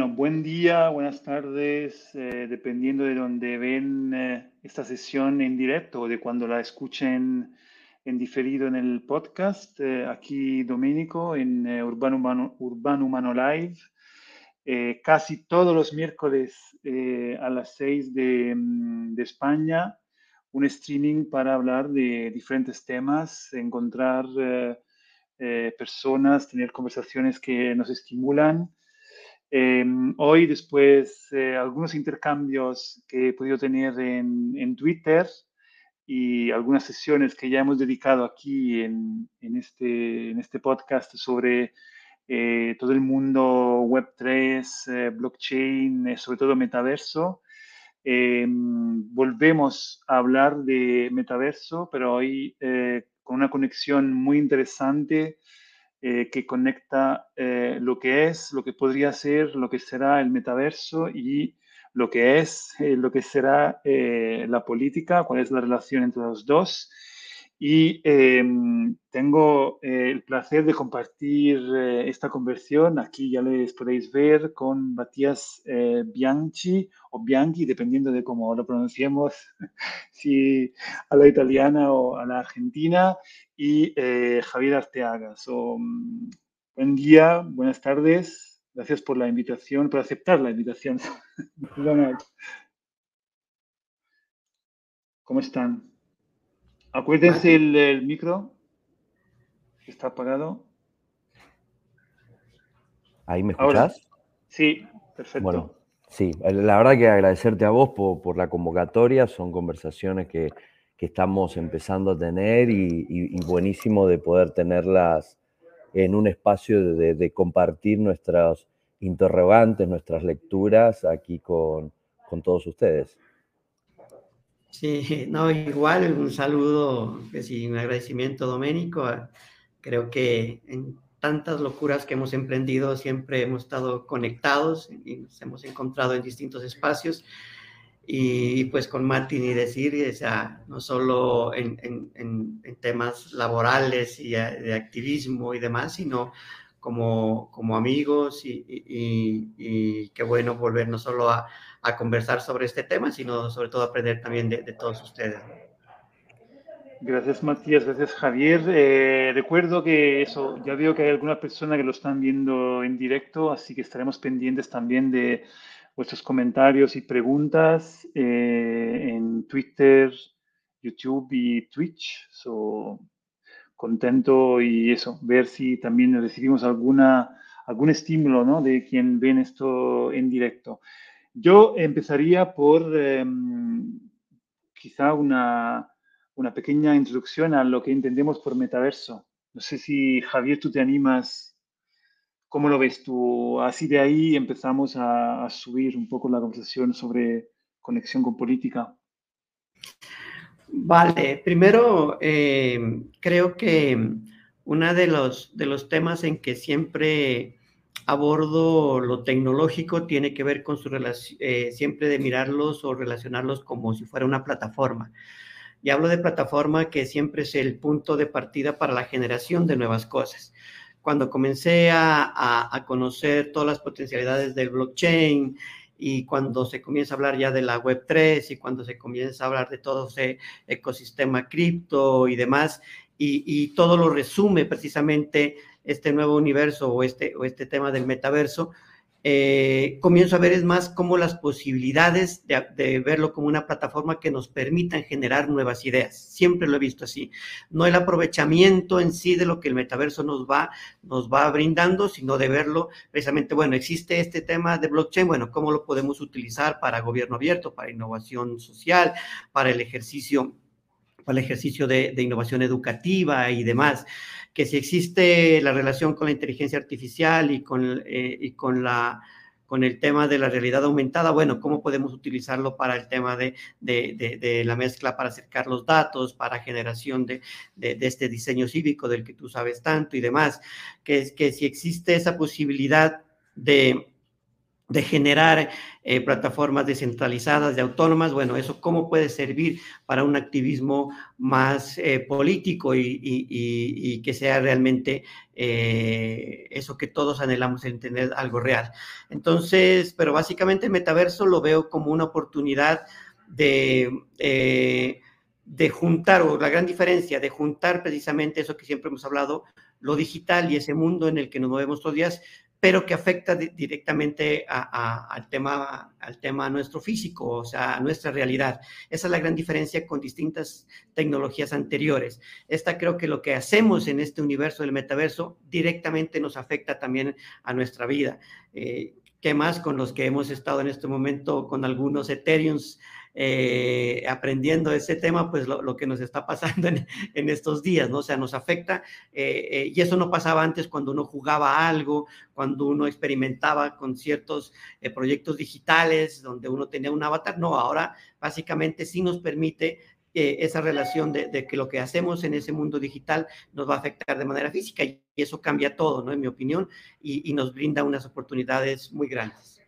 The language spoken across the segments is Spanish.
Bueno, buen día, buenas tardes, eh, dependiendo de dónde ven eh, esta sesión en directo o de cuando la escuchen en diferido en el podcast. Eh, aquí Domenico en Urbano, Humano, Urbano Humano Live, casi todos los miércoles a las 6 de, mm, de, España, un streaming para hablar de diferentes temas, encontrar personas, tener conversaciones que nos estimulan Em, hoy, después de algunos intercambios que he podido tener en, en, Twitter y algunas sesiones que ya hemos dedicado aquí en, en este, en este podcast sobre eh, todo el mundo Web3, eh, blockchain, eh, sobre todo metaverso, em, volvemos a hablar de metaverso, pero hoy con una conexión muy interesante eh, que conecta eh, lo que es, lo que podría ser, lo que será el metaverso y lo que es, eh, lo que será la política, cuál es la relación entre los dos y em, tengo eh, el placer de compartir eh, esta conversión. Aquí ya les podéis ver con Matías eh, Bianchi o Bianchi, dependiendo de cómo lo pronunciemos, si a la italiana o a la argentina, y Javier Arteaga. So, mm, buen día, buenas tardes. Gracias por la invitación, por aceptar la invitación. ¿Cómo están? Acuérdense el, micro. Está apagado. ¿Ahí me escuchás? sí, perfecto. Bueno, sí, la verdad que agradecerte a vos por, la convocatoria. Son conversaciones que, estamos empezando a tener y, buenísimo de poder tenerlas en un espacio de, compartir nuestras interrogantes, nuestras lecturas aquí con todos ustedes. Sí, no, igual un saludo, que sí, un agradecimiento, Doménico. Creo que en tantas locuras que hemos emprendido siempre hemos estado conectados y nos hemos encontrado en distintos espacios. Y pues con Mati ni decir, o sea, no solo en, temas laborales y de activismo y demás, sino como, como amigos y, y, y, qué bueno volver no solo a, a, conversar sobre este tema, sino sobre todo aprender también de, de todos ustedes. Gracias Matías, gracias Javier. Eh, recuerdo que eso, ya veo que hay algunas personas que lo están viendo en directo, así que estaremos pendientes también de vuestros comentarios y preguntas eh, en Twitter, YouTube y Twitch. So, contento y eso, ver si también recibimos alguna, algún estímulo ¿no? de quien ven esto en directo. Yo empezaría por em, quizá una, una pequeña introducción a lo que entendemos por metaverso. No sé si Javier, tú te animas, ¿cómo lo ves tú? Así de ahí empezamos a, subir un poco la conversación sobre conexión con política. Vale, primero eh, creo que uno de los, de los temas en que siempre abordo lo tecnológico tiene que ver con su relación, eh, siempre de mirarlos o relacionarlos como si fuera una plataforma. Y hablo de plataforma que siempre es el punto de partida para la generación de nuevas cosas. Cuando comencé a, a conocer todas las potencialidades del blockchain, y cuando se comienza a hablar ya de la Web 3 y cuando se comienza a hablar de todo ese ecosistema cripto y demás, y, y, todo lo resume precisamente este nuevo universo o este, o este tema del metaverso, eh, comienzo a ver es más como las posibilidades de, verlo como una plataforma que nos permitan generar nuevas ideas. Siempre lo he visto así. No el aprovechamiento en sí de lo que el metaverso nos va, nos va brindando, sino de verlo precisamente, bueno, existe este tema de blockchain, bueno, ¿cómo lo podemos utilizar para gobierno abierto, para innovación social, para el ejercicio, para el ejercicio de, de innovación educativa y demás? que si existe la relación con la inteligencia artificial y con, eh, y con la con el tema de la realidad aumentada, bueno, ¿cómo podemos utilizarlo para el tema de, de, de, la mezcla para acercar los datos, para generación de, este diseño cívico del que tú sabes tanto y demás? Que, que si existe esa posibilidad de, de generar eh, plataformas descentralizadas, de autónomas, bueno, eso cómo puede servir para un activismo más eh, político y, que sea realmente eh, eso que todos anhelamos en tener algo real. Entonces, pero básicamente el metaverso lo veo como una oportunidad de, de juntar, o la gran diferencia de juntar precisamente eso que siempre hemos hablado, lo digital y ese mundo en el que nos movemos todos los días, pero que afecta directamente al, tema, al tema nuestro físico, o sea, a nuestra realidad. Esa es la gran diferencia con distintas tecnologías anteriores. Esta creo que lo que hacemos en este universo del metaverso directamente nos afecta también a nuestra vida. Eh, ¿Qué más con los que hemos estado en este momento con algunos Ethereums eh, aprendiendo ese tema, pues lo, que nos está pasando en, estos días, ¿no? O sea, nos afecta eh, eh, y eso no pasaba antes cuando uno jugaba algo, cuando uno experimentaba con ciertos proyectos digitales donde uno tenía un avatar, no, ahora básicamente sí nos permite esa relación de, que lo que hacemos en ese mundo digital nos va a afectar de manera física y eso cambia todo, ¿no? En mi opinión, y nos brinda unas oportunidades muy grandes.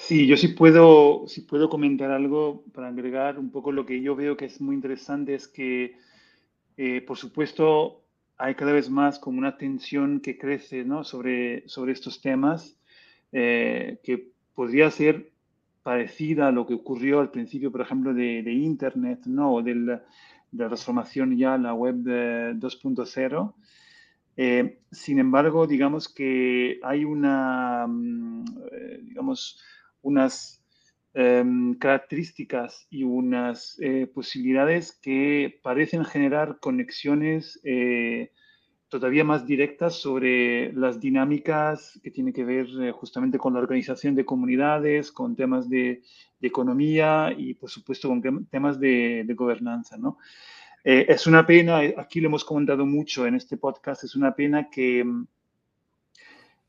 Sí, yo sí puedo, sí puedo comentar algo para agregar un poco lo que yo veo que es muy interesante, es que, eh, por supuesto, hay cada vez más como una tensión que crece ¿no? sobre, sobre estos temas, eh, que podría ser parecida a lo que ocurrió al principio, por ejemplo, de, Internet, ¿no? o de la, transformación ya a la web 2.0. Eh, sin embargo, digamos que hay una, mm, digamos, unas em, características y unas eh, posibilidades que parecen generar conexiones eh, todavía más directas sobre las dinámicas que tienen que ver eh, justamente con la organización de comunidades, con temas de, economía y, por supuesto, con temas de, de gobernanza. ¿no? es una pena, aquí lo hemos comentado mucho en este podcast, es una pena que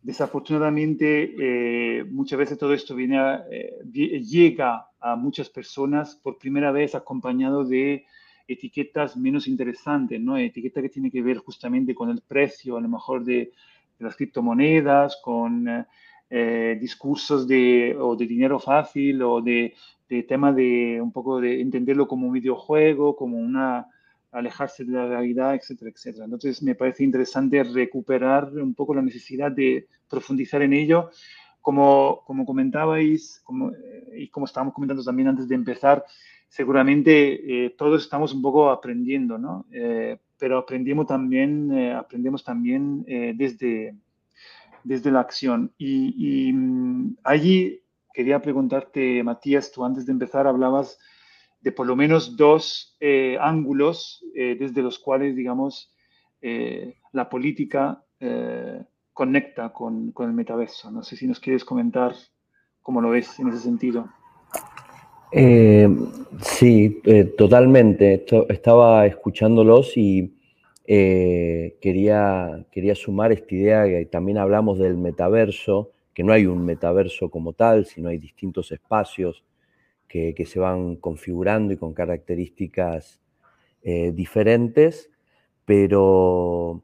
Desafortunadamente, eh, muchas veces todo esto viene eh, llega a muchas personas por primera vez acompañado de etiquetas menos interesantes, ¿no? Etiquetas que tienen que ver justamente con el precio, a lo mejor de, las criptomonedas, con eh, discursos de, o de dinero fácil o de, de tema de un poco de entenderlo como un videojuego, como una alejarse de la realidad, etcétera, etcétera. Entonces, me parece interesante recuperar un poco la necesidad de profundizar en ello. Como, como comentabais como, eh, y como estábamos comentando también antes de empezar, seguramente eh, todos estamos un poco aprendiendo, ¿no? Eh, pero aprendemos también, aprendemos también desde, desde la acción. Y, y mm, allí quería preguntarte, Matías, tú antes de empezar hablabas de por lo menos dos eh, ángulos eh, desde los cuales, digamos, eh, la política conecta con, con, el metaverso. No sé si nos quieres comentar cómo lo ves en ese sentido. Sí, totalmente. estaba escuchándolos y quería, quería sumar esta idea que también hablamos del metaverso, que no hay un metaverso como tal, sino hay distintos espacios que, se van configurando y con características eh, diferentes, pero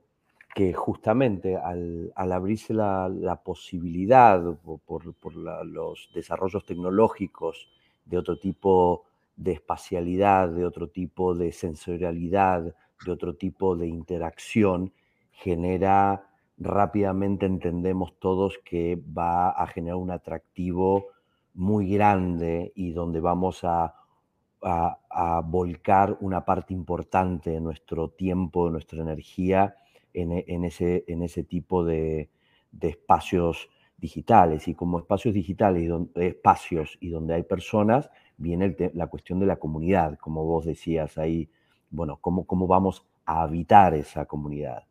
que justamente al, abrirse la, posibilidad por, los desarrollos tecnológicos de otro tipo de espacialidad, de otro tipo de sensorialidad, de otro tipo de interacción, genera rápidamente entendemos todos que va a generar un atractivo muy grande y donde vamos a, volcar una parte importante de nuestro tiempo, de nuestra energía en, e, ese, en ese tipo de, espacios digitales. Y como espacios digitales, espacios y donde hay personas, viene la cuestión de la comunidad, como vos decías ahí, bueno, cómo, cómo vamos a habitar esa comunidad.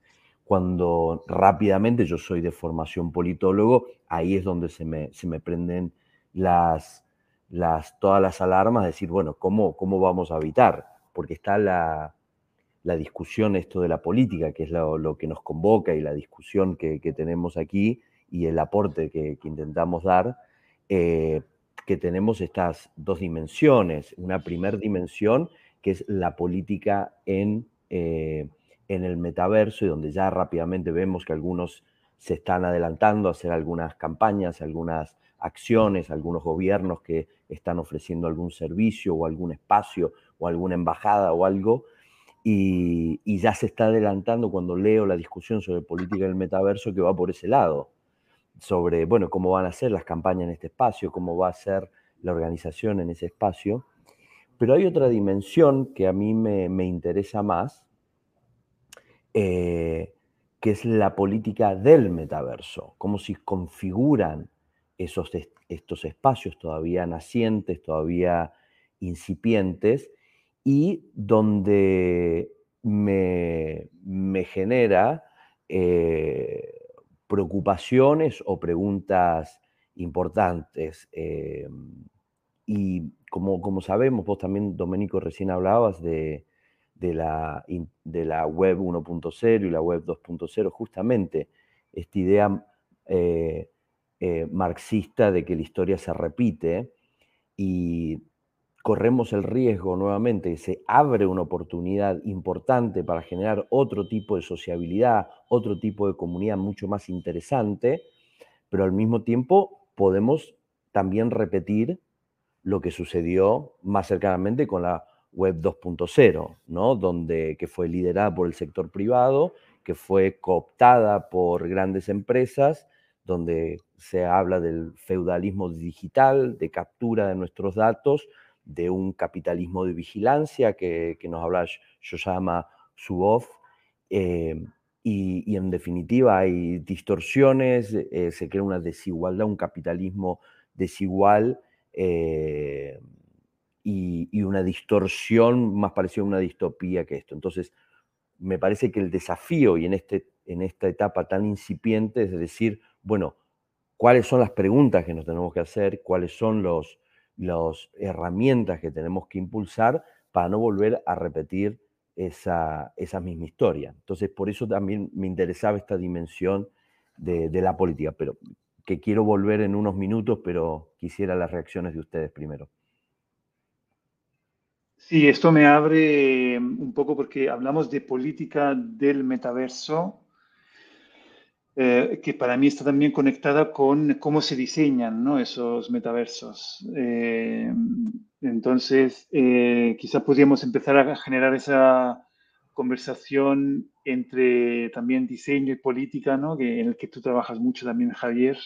Cuando rápidamente, yo soy de formación politólogo, ahí es donde se me, se me prenden las, las, todas las alarmas, decir, bueno, ¿cómo, cómo vamos a habitar? Porque está la, la discusión esto de la política, que es lo, que nos convoca y la discusión que, tenemos aquí y el aporte que, intentamos dar, eh, que tenemos estas dos dimensiones. Una primera dimensión que es la política en, eh, en el metaverso y donde ya rápidamente vemos que algunos se están adelantando a hacer algunas campañas, algunas acciones, algunos gobiernos que están ofreciendo algún servicio o algún espacio o alguna embajada o algo. Y, y, ya se está adelantando cuando leo la discusión sobre política del metaverso que va por ese lado, sobre, bueno, cómo van a ser las campañas en este espacio, cómo va a ser la organización en ese espacio. Pero hay otra dimensión que a mí me, me interesa más, eh, que es la política del metaverso, cómo se configuran esos, estos espacios todavía nacientes, todavía incipientes, y donde me, me genera eh, preocupaciones o preguntas importantes. Eh, y como, como sabemos, vos también, Domenico, recién hablabas de, de, la, de la web 1.0 y la web 2.0, justamente esta idea eh, eh, marxista de que la historia se repite y corremos el riesgo nuevamente que se abre una oportunidad importante para generar otro tipo de sociabilidad, otro tipo de comunidad mucho más interesante, pero al mismo tiempo podemos también repetir lo que sucedió más cercanamente con la web 2.0, ¿no? Donde, que fue liderada por el sector privado, que fue cooptada por grandes empresas, donde se habla del feudalismo digital, de captura de nuestros datos, de un capitalismo de vigilancia que, nos habla llama Zuboff, eh, y, en definitiva hay distorsiones, eh, se crea una desigualdad, un capitalismo desigual eh, y, y, una distorsión más parecida a una distopía que esto. Entonces, me parece que el desafío y en, este, en esta etapa tan incipiente es decir, bueno, cuáles son las preguntas que nos tenemos que hacer, cuáles son los, las herramientas que tenemos que impulsar para no volver a repetir esa, misma historia. Entonces, por eso también me interesaba esta dimensión de, la política, pero que quiero volver en unos minutos, pero quisiera las reacciones de ustedes primero. Sí, esto me abre un poco porque hablamos de política del metaverso eh, que para mí está también conectada con cómo se diseñan esos metaversos. Eh, entonces, eh, quizás podríamos empezar a generar esa conversación entre también diseño y política, ¿no? en el que tú trabajas mucho también, Javier.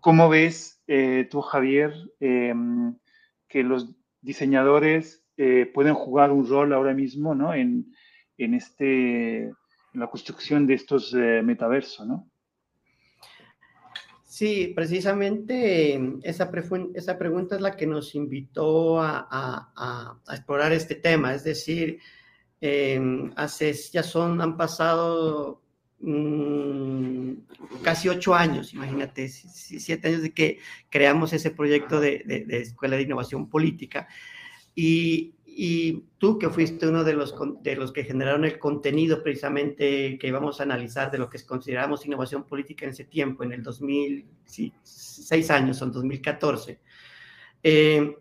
¿Cómo ves tú, Javier, que los diseñadores pueden jugar un rol ahora mismo ¿no? en, en este la construcción de estos eh, metaversos, ¿no? Sí, precisamente esa, esa, pregunta es la que nos invitó a, explorar este tema. Es decir, em, hace, ya son, han pasado mm, casi ocho años, imagínate, siete años de que creamos ese proyecto de, de Escuela de Innovación Política. Y, y tú que fuiste uno de los, de los que generaron el contenido precisamente que íbamos a analizar de lo que consideramos innovación política en ese tiempo, en el 2006 años, en 2014, eh,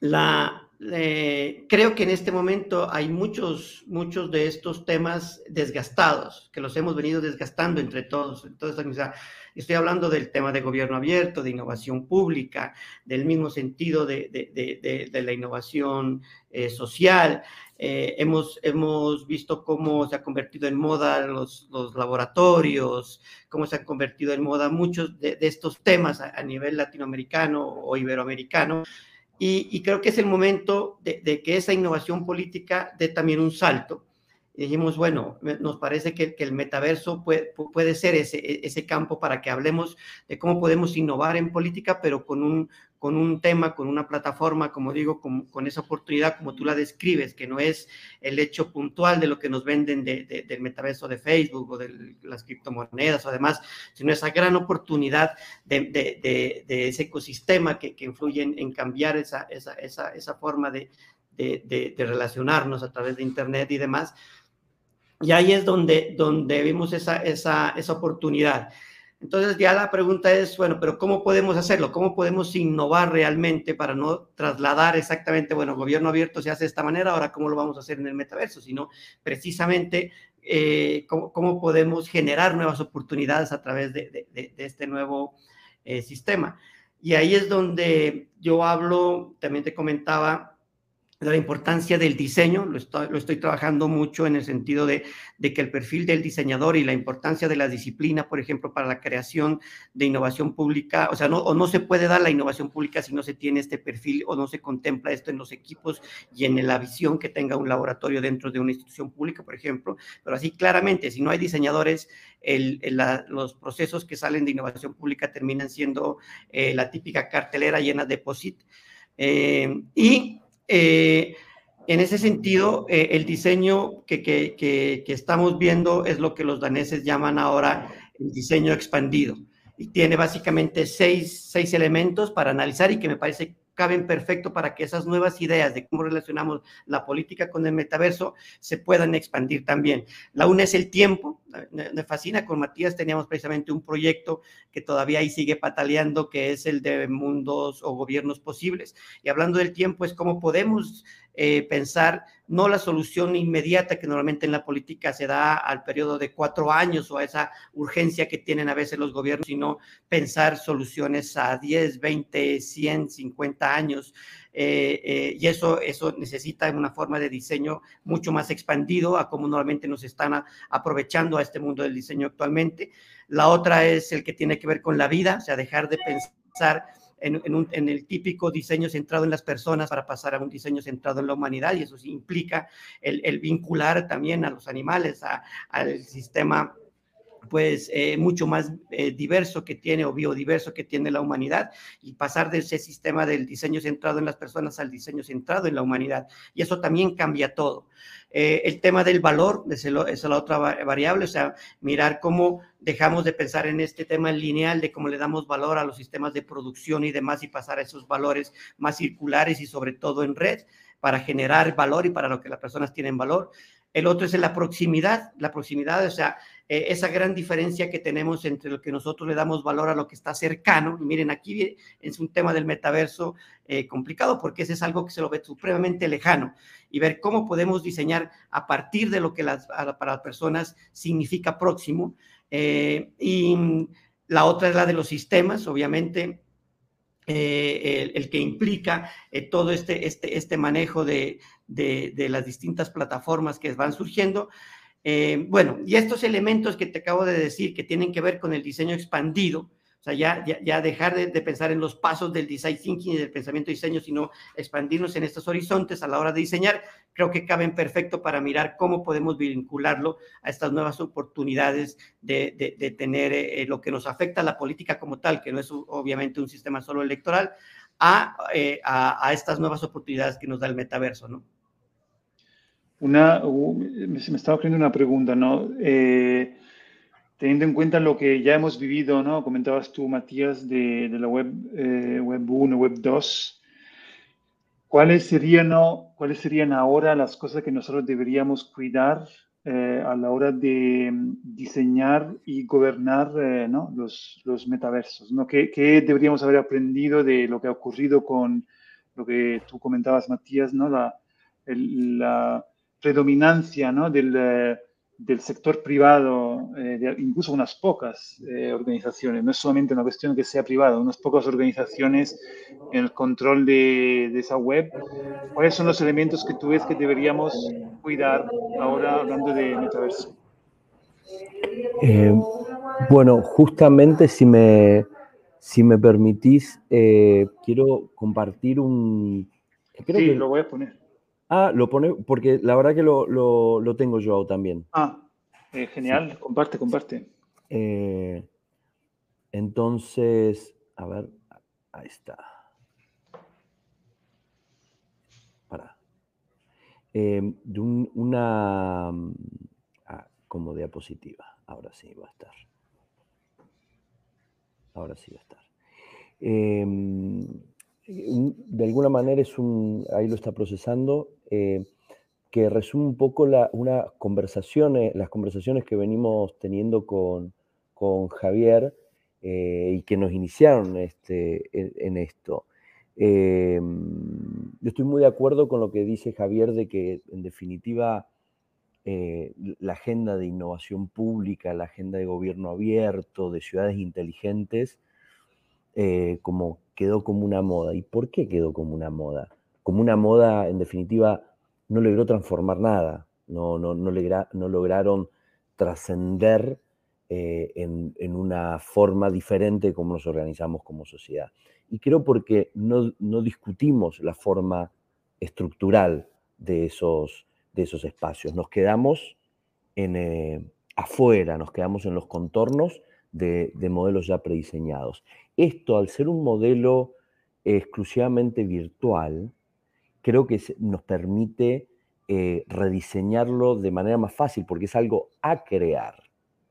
la, eh, creo que en este momento hay muchos, muchos de estos temas desgastados, que los hemos venido desgastando entre todos. Entonces, estoy hablando del tema de gobierno abierto, de innovación pública, del mismo sentido de, de, la innovación eh, social. Eh, hemos, hemos visto cómo se ha convertido en moda los, los laboratorios, cómo se ha convertido en moda muchos de, estos temas a nivel latinoamericano o iberoamericano. Y, creo que es el momento de, que esa innovación política dé también un salto. Y dijimos, bueno, nos parece que, el metaverso puede, puede ser ese, ese campo para que hablemos de cómo podemos innovar en política, pero con un, con un tema, con una plataforma, como digo, con, esa oportunidad como tú la describes, que no es el hecho puntual de lo que nos venden del metaverso de Facebook o de las criptomonedas o demás, sino esa gran oportunidad de, ese ecosistema que, influye en, cambiar esa, esa, esa, forma de, relacionarnos a través de Internet y demás. Y ahí es donde, donde vimos esa, esa, esa oportunidad. Entonces ya la pregunta es, bueno, pero ¿cómo podemos hacerlo? ¿Cómo podemos innovar realmente para no trasladar exactamente, bueno, gobierno abierto se hace de esta manera, ahora cómo lo vamos a hacer en el metaverso? Sino precisamente eh, cómo, podemos generar nuevas oportunidades a través de, este nuevo eh, sistema. Y ahí es donde yo hablo, también te comentaba, de la importancia del diseño, lo estoy, lo estoy trabajando mucho en el sentido de, que el perfil del diseñador y la importancia de la disciplina, por ejemplo, para la creación de innovación pública, o sea, no, o no se puede dar la innovación pública si no se tiene este perfil o no se contempla esto en los equipos y en la visión que tenga un laboratorio dentro de una institución pública, por ejemplo, pero así claramente, si no hay diseñadores, el, los procesos que salen de innovación pública terminan siendo eh, la típica cartelera llena de POSIT. Eh, y eh, en ese sentido, eh, el diseño que, que, que, estamos viendo es lo que los daneses llaman ahora el diseño expandido. Y tiene básicamente seis, seis elementos para analizar y que me parece caben perfecto para que esas nuevas ideas de cómo relacionamos la política con el metaverso se puedan expandir también. La una es el tiempo. Me fascina, con Matías teníamos precisamente un proyecto que todavía ahí sigue pataleando, que es el de mundos o gobiernos posibles. Y hablando del tiempo, es cómo podemos eh, pensar no la solución inmediata que normalmente en la política se da al periodo de cuatro años o a esa urgencia que tienen a veces los gobiernos, sino pensar soluciones a 10, 20, 100, 50 años. Eh, eh, y eso, eso necesita una forma de diseño mucho más expandido a cómo normalmente nos están aprovechando a este mundo del diseño actualmente. La otra es el que tiene que ver con la vida, o sea, dejar de pensar en, el típico diseño centrado en las personas para pasar a un diseño centrado en la humanidad y eso implica el, vincular también a los animales, al sistema pues eh, mucho más eh, diverso que tiene o biodiverso que tiene la humanidad y pasar de ese sistema del diseño centrado en las personas al diseño centrado en la humanidad. Y eso también cambia todo. Eh, el tema del valor es, es, la otra variable, o sea, mirar cómo dejamos de pensar en este tema lineal de cómo le damos valor a los sistemas de producción y demás y pasar a esos valores más circulares y sobre todo en red para generar valor y para lo que las personas tienen valor. El otro es la proximidad, la proximidad, o sea, eh, esa gran diferencia que tenemos entre lo que nosotros le damos valor a lo que está cercano. Y miren, aquí es un tema del metaverso eh, complicado porque ese es algo que se lo ve supremamente lejano y ver cómo podemos diseñar a partir de lo que las, para las personas significa próximo. Eh, y la otra es la de los sistemas, obviamente. el, que implica todo este, este, este manejo de, de, las distintas plataformas que van surgiendo. Eh, bueno, y estos elementos que te acabo de decir que tienen que ver con el diseño expandido, o sea, ya, ya, dejar de, pensar en los pasos del design thinking y del pensamiento de diseño, sino expandirnos en estos horizontes a la hora de diseñar, creo que caben perfecto para mirar cómo podemos vincularlo a estas nuevas oportunidades de, tener eh, lo que nos afecta a la política como tal, que no es obviamente un sistema solo electoral, eh, a estas nuevas oportunidades que nos da el metaverso, ¿no? Una, me estaba ocurriendo una pregunta, ¿no? Eh, teniendo en cuenta lo que ya hemos vivido, ¿no? Comentabas tú, Matías, de, la web, eh, web 1, web 2. ¿Cuáles serían, no, ¿Cuáles serían ahora las cosas que nosotros deberíamos cuidar eh, a la hora de mm, diseñar y gobernar ¿no? los, los, metaversos? ¿no? ¿Qué, ¿Qué, deberíamos haber aprendido de lo que ha ocurrido con lo que tú comentabas, Matías, ¿no? la predominancia ¿no? del, eh, del, sector privado, eh, de incluso unas pocas eh, organizaciones, no es solamente una cuestión que sea privado, unas pocas organizaciones en el control de, de, esa web. ¿Cuáles son los elementos que tú ves que deberíamos cuidar ahora hablando de metaverso? bueno, justamente si me, si me permitís, quiero compartir un... sí, lo voy a poner. Ah, lo pone, porque la verdad que lo, lo, tengo yo también. Ah, eh, genial, comparte, comparte. Eh, entonces, a ver, ahí está. Para. Em, de una. Ah, como diapositiva. Ahora sí va a estar. Ahora sí va a estar. Em, de alguna manera es un, ahí lo está procesando, eh, que resume un poco la, conversaciones, las conversaciones que venimos teniendo con, Javier eh, y que nos iniciaron este, en, esto. Eh, yo estoy muy de acuerdo con lo que dice Javier de que en definitiva eh, la agenda de innovación pública, la agenda de gobierno abierto, de ciudades inteligentes, eh, como quedó como una moda. ¿Y por qué quedó como una moda? Como una moda, en definitiva, no logró transformar nada, no, no, no, lograron trascender eh, en, una forma diferente de cómo nos organizamos como sociedad. Y creo porque no, discutimos la forma estructural de esos, de esos espacios, nos quedamos en, eh, afuera, nos quedamos en los contornos de modelos ya prediseñados. Esto, al ser un modelo exclusivamente virtual, creo que nos permite eh, rediseñarlo de manera más fácil, porque es algo a crear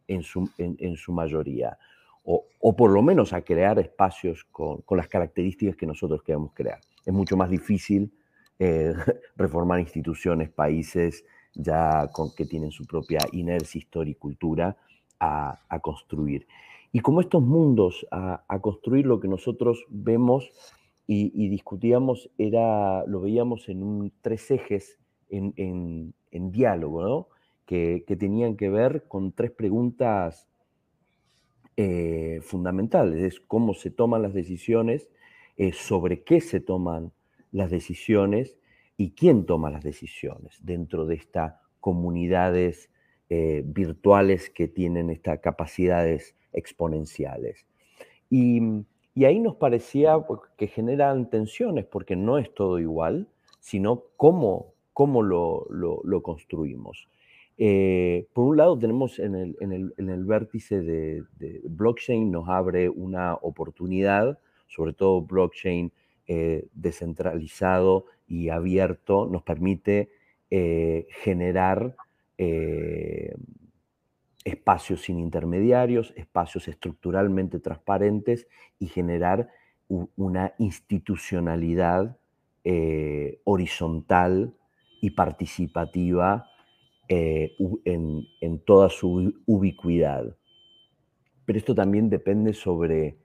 en su, en, su mayoría, o, o, por lo menos a crear espacios con, con, las características que nosotros queremos crear. Es mucho más difícil eh, reformar instituciones, países ya que tienen su propia inercia, historia y cultura a, construir. Y como estos mundos a, construir lo que nosotros vemos y, discutíamos, era, lo veíamos en tres ejes en, diálogo, que, tenían que ver con tres preguntas eh, fundamentales. Es cómo se toman las decisiones, eh, sobre qué se toman las decisiones y quién toma las decisiones dentro de estas comunidades eh, virtuales que tienen estas capacidades exponenciales. Y, y, ahí nos parecía que generan tensiones porque no es todo igual, sino cómo, cómo lo, lo, construimos. Eh, por un lado, tenemos en el, en el, en el vértice de, blockchain, nos abre una oportunidad, sobre todo blockchain eh, descentralizado y abierto, nos permite eh, generar espacios sin intermediarios, espacios estructuralmente transparentes y generar una institucionalidad eh, horizontal y participativa eh, en, en, toda su ubicuidad. Pero esto también depende sobre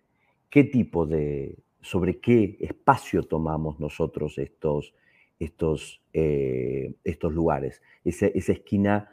qué tipo de, sobre qué espacio tomamos nosotros estos, estos, eh, estos lugares. Esa, esa esquina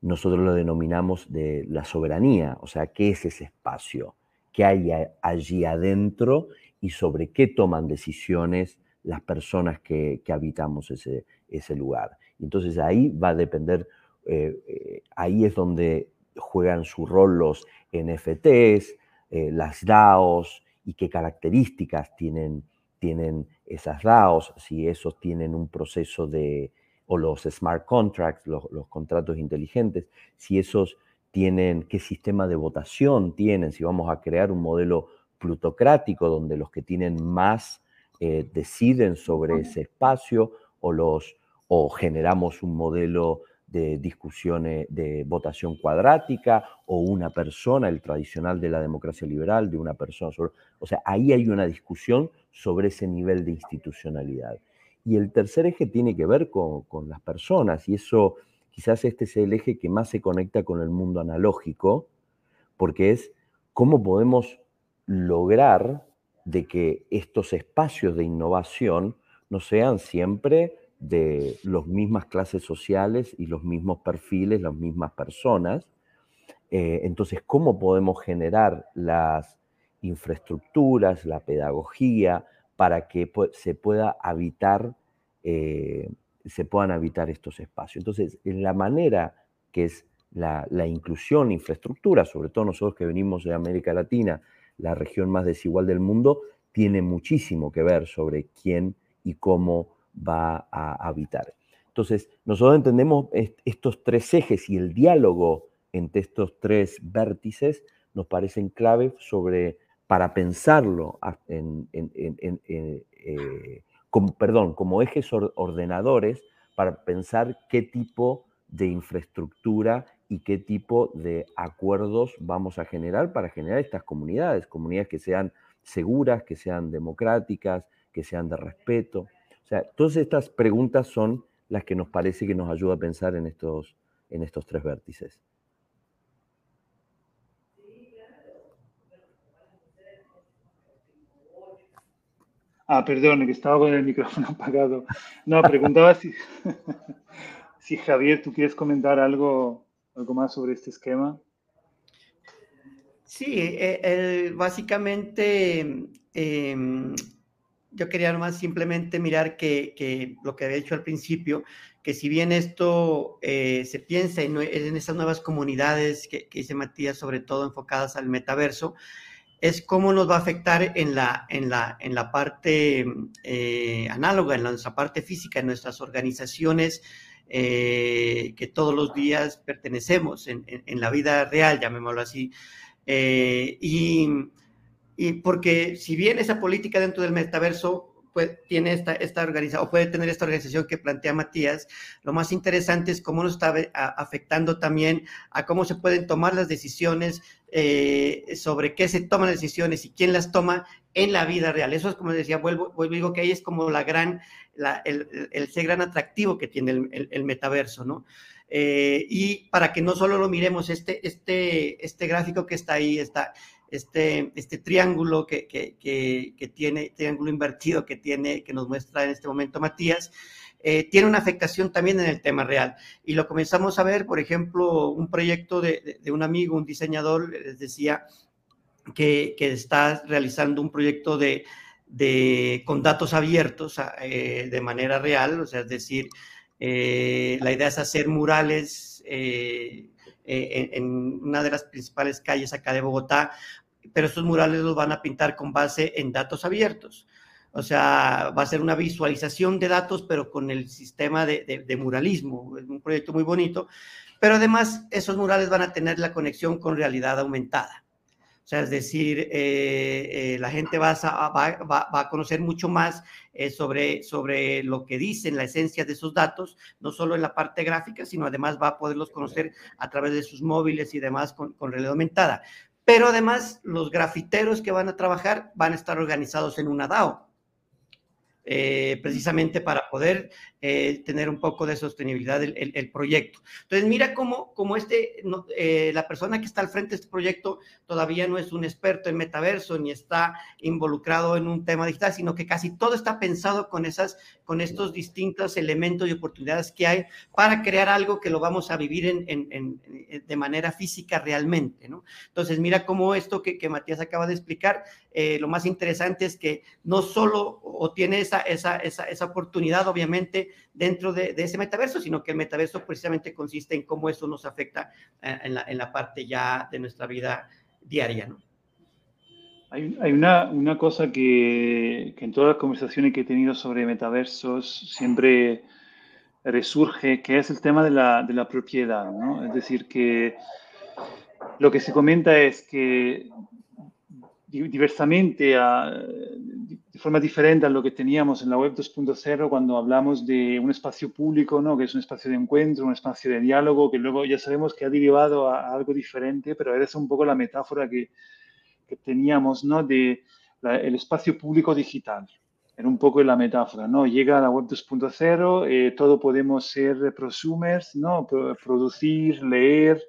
nosotros lo denominamos de la soberanía, o sea, ¿qué es ese espacio? ¿Qué hay allí adentro y sobre qué toman decisiones las personas que, habitamos ese, ese lugar? Entonces ahí va a depender, eh, eh, ahí es donde juegan su rol los NFTs, eh, las DAOs, y qué características tienen, tienen esas DAOs, si esos tienen un proceso de, o los smart contracts, los, los contratos inteligentes, si esos tienen, qué sistema de votación tienen, si vamos a crear un modelo plutocrático donde los que tienen más eh, deciden sobre ese espacio o, los, o generamos un modelo de discusiones de votación cuadrática o una persona, el tradicional de la democracia liberal, de una persona. Sobre, o sea, ahí hay una discusión sobre ese nivel de institucionalidad. Y el tercer eje tiene que ver con, con las personas y eso quizás este es el eje que más se conecta con el mundo analógico, porque es cómo podemos lograr de que estos espacios de innovación no sean siempre de las mismas clases sociales y los mismos perfiles, las mismas personas. Eh, entonces, ¿cómo podemos generar las infraestructuras, la pedagogía, para que se pueda habitar, eh, se puedan habitar estos espacios? Entonces, en la manera que es la, la inclusión, infraestructura, sobre todo nosotros que venimos de América Latina, la región más desigual del mundo, tiene muchísimo que ver sobre quién y cómo va a habitar. Entonces, nosotros entendemos estos tres ejes y el diálogo entre estos tres vértices nos parecen clave sobre, para pensarlo en, en, eh, como, perdón, como ejes ordenadores, para pensar qué tipo de infraestructura y qué tipo de acuerdos vamos a generar para generar estas comunidades, comunidades que sean seguras, que sean democráticas, que sean de respeto. O sea, todas estas preguntas son las que nos parece que nos ayuda a pensar en estos, en estos tres vértices. Ah, perdón, que estaba con el micrófono apagado. No, preguntaba si, si Javier, tú quieres comentar algo, algo más sobre este esquema. Sí, eh, básicamente em, yo quería nomás simplemente mirar que, lo que había dicho al principio, que si bien esto eh, se piensa en, en, estas nuevas comunidades que, dice Matías, sobre todo enfocadas al metaverso, es cómo nos va a afectar en la, en la, en la parte eh, análoga, en nuestra parte física, en nuestras organizaciones eh, que todos los días pertenecemos en, en la vida real, llamémoslo así. Eh, y, y, porque si bien esa política dentro del metaverso tiene esta, esta organización, o puede tener esta organización que plantea Matías, lo más interesante es cómo nos está afectando también a cómo se pueden tomar las decisiones, eh, sobre qué se toman las decisiones y quién las toma en la vida real. Eso es como decía, vuelvo, vuelvo digo que ahí es como la gran, la, el, el, gran atractivo que tiene el, el metaverso, ¿no? Eh, y para que no solo lo miremos, este, este, este gráfico que está ahí, está, este, este triángulo que, que, que, tiene, triángulo invertido que tiene, que nos muestra en este momento Matías, eh, tiene una afectación también en el tema real. Y lo comenzamos a ver, por ejemplo, un proyecto de, de un amigo, un diseñador, les decía que, que está realizando un proyecto de, de con datos abiertos eh, de manera real, o sea, es decir, eh, la idea es hacer murales eh, eh, en, una de las principales calles acá de Bogotá, pero estos murales los van a pintar con base en datos abiertos. O sea, va a ser una visualización de datos, pero con el sistema de, de muralismo. Es un proyecto muy bonito. Pero además, esos murales van a tener la conexión con realidad aumentada. O sea, es decir, eh, eh, la gente va a, conocer mucho más eh, sobre, sobre lo que dicen, la esencia de esos datos, no solo en la parte gráfica, sino además va a poderlos conocer a través de sus móviles y demás con, con realidad aumentada. Pero además, los grafiteros que van a trabajar van a estar organizados en una DAO. Precisamente para poder eh, tener un poco de sostenibilidad el, el, proyecto. Entonces, mira cómo, cómo este, eh, la persona que está al frente de este proyecto todavía no es un experto en metaverso ni está involucrado en un tema digital, sino que casi todo está pensado con, esas, con estos distintos elementos y oportunidades que hay para crear algo que lo vamos a vivir en, en, en, de manera física realmente. ¿no? Entonces, mira cómo esto que, que Matías acaba de explicar, lo más interesante es que no solo o tiene esa esa, esa, oportunidad, obviamente, dentro de, ese metaverso, sino que el metaverso precisamente consiste en cómo eso nos afecta eh, en, la, en, la, parte ya de nuestra vida diaria, ¿no? Hay, hay una, una, cosa que, que, en todas las conversaciones que he tenido sobre metaversos siempre resurge, que es el tema de la, de la propiedad, ¿no? Es decir, que lo que se comenta es que diversamente a, de forma diferente a lo que teníamos en la web 2.0 cuando hablamos de un espacio público, ¿no? que es un espacio de encuentro, un espacio de diálogo, que luego ya sabemos que ha derivado a, algo diferente, pero era un poco la metáfora que, que teníamos ¿no? de la, el espacio público digital. Era un poco la metáfora, ¿no? Llega a la web 2.0, eh, todo podemos ser prosumers, ¿no? producir, leer,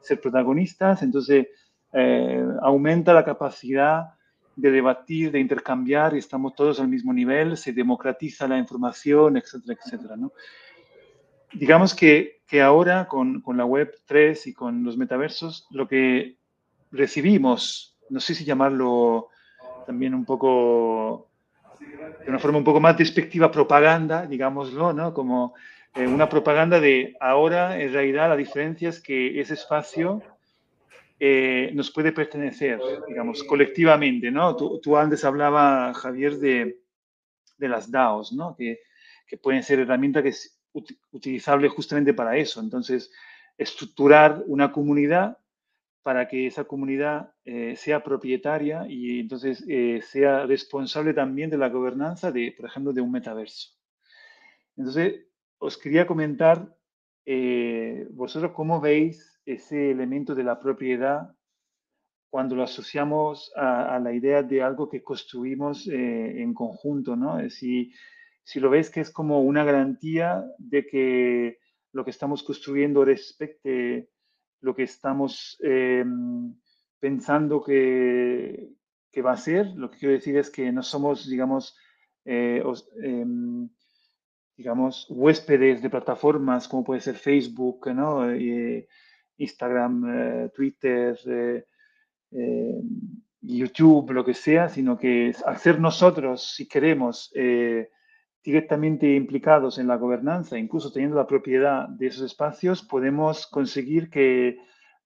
ser protagonistas, entonces eh, aumenta la capacidad de debatir, de intercambiar y estamos todos al mismo nivel, se democratiza la información, etcétera, etcétera. ¿no? Digamos que, que ahora con, con, la web 3 y con los metaversos, lo que recibimos, no sé si llamarlo también un poco, de una forma un poco más despectiva, propaganda, digámoslo, ¿no? Como eh, una propaganda de ahora, en realidad, la diferencia es que ese espacio eh, nos puede pertenecer, digamos, colectivamente, ¿no? Tú, antes hablaba, Javier, de, las DAOs, ¿no? Que, que pueden ser herramientas que es utilizable justamente para eso. Entonces, estructurar una comunidad para que esa comunidad eh, sea propietaria y entonces eh, sea responsable también de la gobernanza de, por ejemplo, de un metaverso. Entonces, os quería comentar, vosotros cómo veis ese elemento de la propiedad cuando lo asociamos a, la idea de algo que construimos eh, en conjunto, ¿no? Si, si lo ves que es como una garantía de que lo que estamos construyendo respecte lo que estamos eh, pensando que, que, va a ser, lo que quiero decir es que no somos, digamos, eh, os, digamos, huéspedes de plataformas como puede ser Facebook, ¿no? Eh, Instagram, Twitter, YouTube, lo que sea, sino que hacer nosotros, si queremos, directamente implicados en la gobernanza, incluso teniendo la propiedad de esos espacios, podemos conseguir que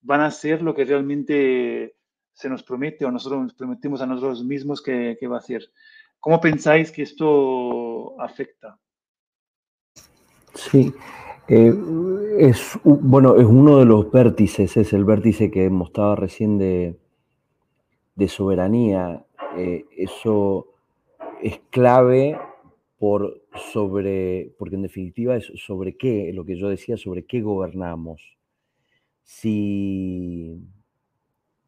van a ser lo que realmente se nos promete o nosotros nos prometemos a nosotros mismos que, va a ser. ¿Cómo pensáis que esto afecta? Sí, eh, es, bueno, es uno de los vértices, es el vértice que mostraba recién de, de soberanía. Eh, eso es clave por sobre, porque en definitiva es sobre qué, lo que yo decía, sobre qué gobernamos. Si,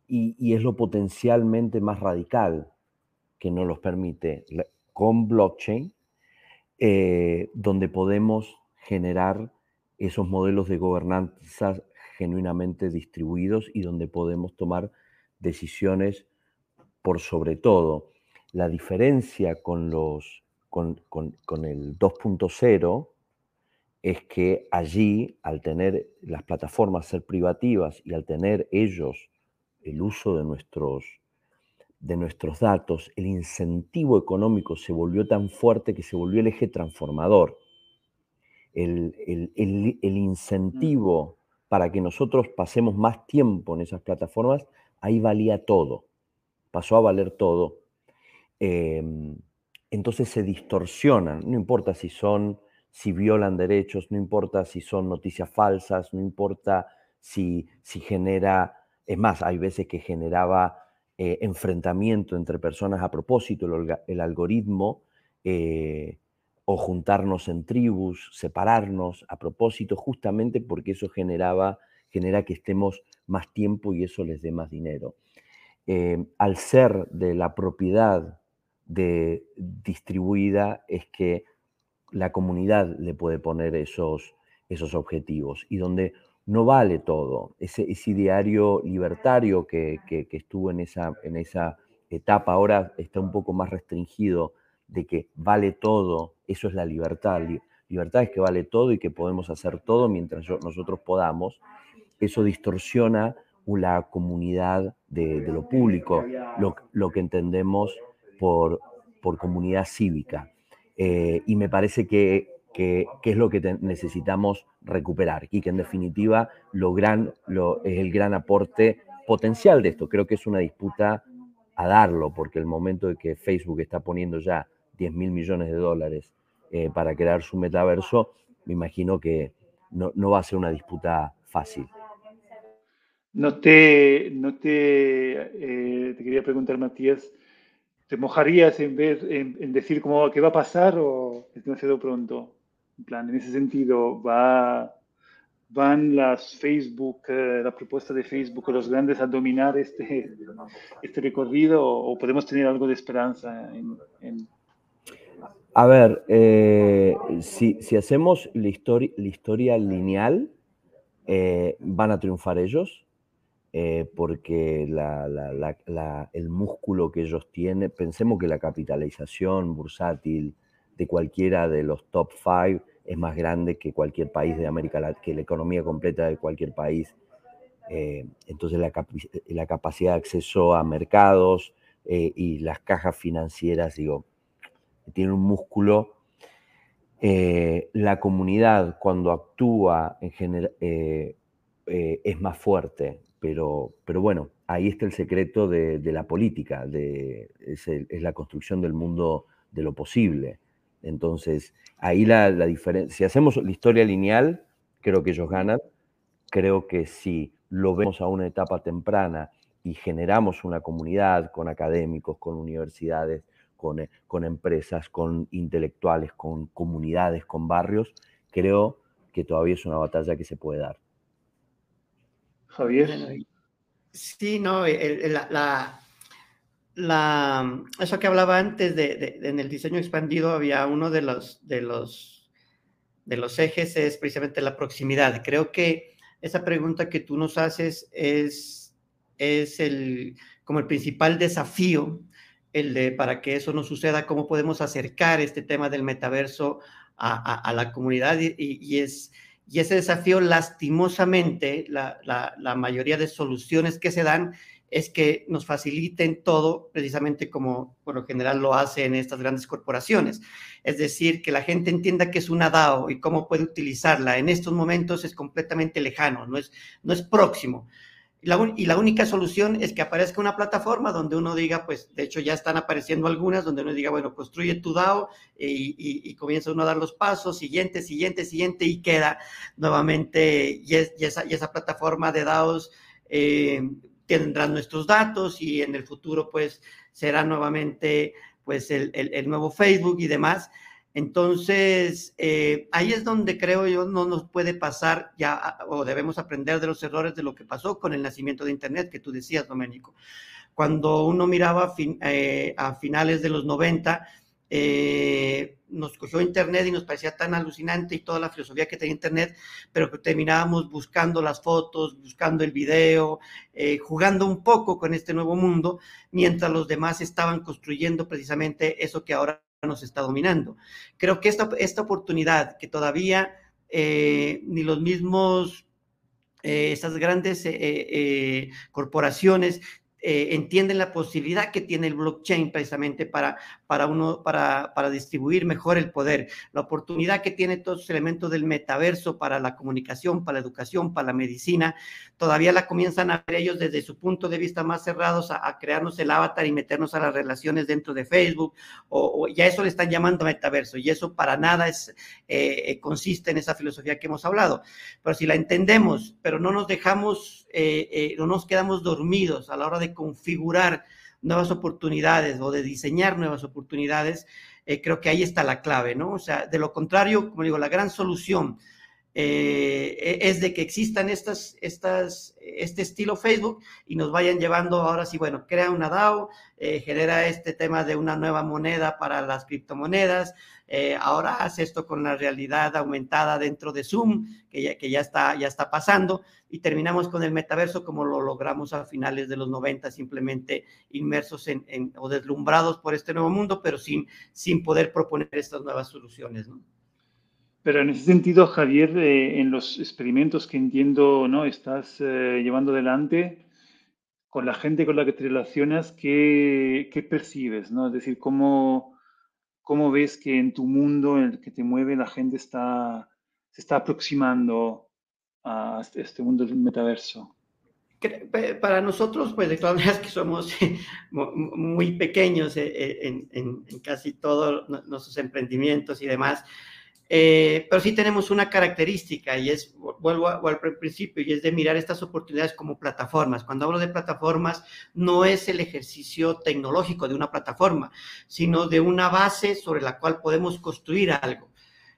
y, es lo potencialmente más radical que nos los permite con blockchain, eh, donde podemos generar esos modelos de gobernanza genuinamente distribuidos y donde podemos tomar decisiones por sobre todo. La diferencia con los con, el 2.0 es que allí, al tener las plataformas ser privativas y al tener ellos el uso de nuestros, de nuestros datos, el incentivo económico se volvió tan fuerte que se volvió el eje transformador. El, el, incentivo para que nosotros pasemos más tiempo en esas plataformas, ahí valía todo, pasó a valer todo. Em, entonces se distorsionan, no importa si son, si violan derechos, no importa si son noticias falsas, no importa si, si genera, es más, hay veces que generaba eh, enfrentamiento entre personas a propósito, el, algoritmo, eh, o juntarnos en tribus, separarnos a propósito, justamente porque eso generaba, genera que estemos más tiempo y eso les dé más dinero. Eh, al ser de la propiedad de distribuida es que la comunidad le puede poner esos, esos objetivos y donde no vale todo. Ese, ese ideario libertario que, estuvo en esa, en esa etapa ahora está un poco más restringido de que vale todo, eso es la libertad. Libertad es que vale todo y que podemos hacer todo mientras nosotros podamos. Eso distorsiona la comunidad de, lo público, lo, lo que entendemos por, por comunidad cívica. Eh, y me parece que, que, es lo que necesitamos recuperar y que en definitiva lo gran, lo, es el gran aporte potencial de esto. Creo que es una disputa a darlo, porque el momento de que Facebook está poniendo ya 10 mil millones de dólares eh, para crear su metaverso, me imagino que no, no va a ser una disputa fácil. No te, no te, eh, quería preguntar, Matías, ¿Te mojarías en, decir cómo, qué va a pasar o es demasiado pronto? En plan, en ese sentido, ¿va, ¿van las Facebook, eh, la propuesta de Facebook o los grandes a dominar este, este recorrido o, podemos tener algo de esperanza en... A ver, eh, si, hacemos la, historia, lineal, eh, van a triunfar ellos. Eh, porque el músculo que ellos tienen, pensemos que la capitalización bursátil de cualquiera de los top five es más grande que cualquier país de América Latina, que la economía completa de cualquier país. Entonces la, capacidad de acceso a mercados y las cajas financieras, digo, tienen un músculo. la comunidad cuando actúa en general es más fuerte, pero, pero bueno, ahí está el secreto de, la política, de, es, la construcción del mundo de lo posible. Entonces, ahí la, diferencia, si hacemos la historia lineal, creo que ellos ganan. Creo que si lo vemos a una etapa temprana y generamos una comunidad con académicos, con universidades, con, eh, con empresas, con intelectuales, con comunidades, con barrios, creo que todavía es una batalla que se puede dar. Javier. Sí, no, la, la, eso que hablaba antes de, en el diseño expandido había uno de los, de los, de los ejes es precisamente la proximidad. Creo que esa pregunta que tú nos haces es, es el, como el principal desafío, el de para que eso no suceda, cómo podemos acercar este tema del metaverso a, la comunidad y, es, y ese desafío, lastimosamente, la, la, mayoría de soluciones que se dan es que nos faciliten todo, precisamente como por lo general lo hacen estas grandes corporaciones. Es decir, que la gente entienda que es una DAO y cómo puede utilizarla. En estos momentos es completamente lejano, no es, no es próximo. Y la, única solución es que aparezca una plataforma donde uno diga, pues de hecho ya están apareciendo algunas, donde uno diga, bueno, construye tu DAO y, comienza uno a dar los pasos, siguiente, siguiente, siguiente, y queda nuevamente, y, esa, y esa, plataforma de DAOs eh, nuestros datos y en el futuro pues será nuevamente pues el, el nuevo Facebook y demás. Entonces, eh, ahí es donde creo yo no nos puede pasar ya, o debemos aprender de los errores de lo que pasó con el nacimiento de Internet, que tú decías, Doménico. Cuando uno miraba eh, a finales de los 90, eh, nos cogió Internet y nos parecía tan alucinante y toda la filosofía que tenía Internet, pero que terminábamos buscando las fotos, buscando el video, jugando un poco con este nuevo mundo, mientras los demás estaban construyendo precisamente eso que ahora nos está dominando. Creo que esta, esta oportunidad que todavía eh, ni los mismos, eh, estas grandes eh, corporaciones eh, entienden la posibilidad que tiene el blockchain precisamente para, para, uno, para, para distribuir mejor el poder, la oportunidad que tiene todos los elementos del metaverso para la comunicación, para la educación, para la medicina, todavía la comienzan a ver ellos desde su punto de vista más cerrados a, crearnos el avatar y meternos a las relaciones dentro de Facebook, o, ya eso le están llamando metaverso, y eso para nada es, eh, consiste en esa filosofía que hemos hablado. Pero si la entendemos, pero no nos dejamos eh, eh, no nos quedamos dormidos a la hora de configurar nuevas oportunidades o de diseñar nuevas oportunidades, eh, creo que ahí está la clave, ¿no? O sea, de lo contrario, como digo, la gran solución e-, es de que existan estas, estas, este estilo Facebook y nos vayan llevando ahora sí, bueno, crea una DAO, genera este tema de una nueva moneda para las criptomonedas, eh, ahora hace esto con la realidad aumentada dentro de Zoom, que ya, que ya, está, ya está pasando, y terminamos con el metaverso como lo logramos a finales de los 90, simplemente inmersos en, o deslumbrados por este nuevo mundo, pero sin, sin poder proponer estas nuevas soluciones. Pero en ese sentido, Javier, eh, en los experimentos que entiendo no estás eh, llevando adelante, con la gente con la que te relacionas, ¿qué, qué percibes? ¿no? Es decir, ¿cómo, ¿Cómo ves que en tu mundo en el que te mueve la gente está, se está aproximando a este, este mundo del metaverso? Para nosotros, pues de todas maneras que somos muy pequeños eh, eh, en, en, en casi todos nuestros emprendimientos y demás, eh, pero sí tenemos una característica y es, vuelvo, al principio, y es de mirar estas oportunidades como plataformas. Cuando hablo de plataformas, no es el ejercicio tecnológico de una plataforma, sino de una base sobre la cual podemos construir algo.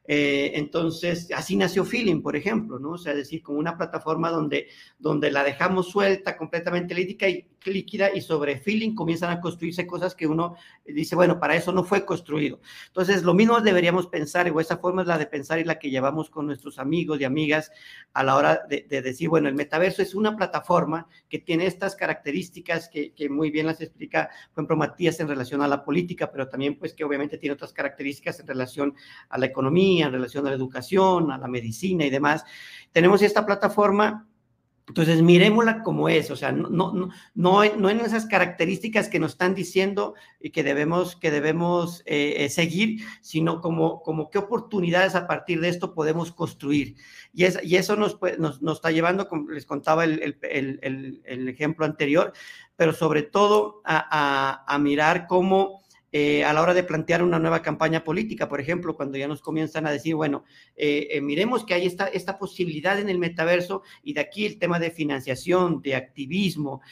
Eh, entonces, así nació Feeling, por ejemplo, ¿no? O sea, decir, como una plataforma donde, donde la dejamos suelta, completamente líquida y, líquida y sobre Feeling comienzan a construirse cosas que uno dice, bueno, para eso no fue construido. Entonces, lo mismo deberíamos pensar, o esa forma es la de pensar y la que llevamos con nuestros amigos y amigas a la hora de, decir, bueno, el metaverso es una plataforma que tiene estas características que, que muy bien las explica, por ejemplo, Matías en relación a la política, pero también pues que obviamente tiene otras características en relación a la economía, en relación a la educación, a la medicina y demás. Tenemos esta plataforma entonces, miremosla como es, o sea, no, no, no, no en esas características que nos están diciendo y que debemos, que debemos eh, eh, seguir, sino como, como qué oportunidades a partir de esto podemos construir. Y, es, y eso nos, nos, nos, está llevando, como les contaba el, el, el, el, ejemplo anterior, pero sobre todo a, a, a mirar cómo eh, a la hora de plantear una nueva campaña política, por ejemplo, cuando ya nos comienzan a decir, bueno, eh, eh, miremos que hay esta, esta posibilidad en el metaverso y de aquí el tema de financiación, de activismo,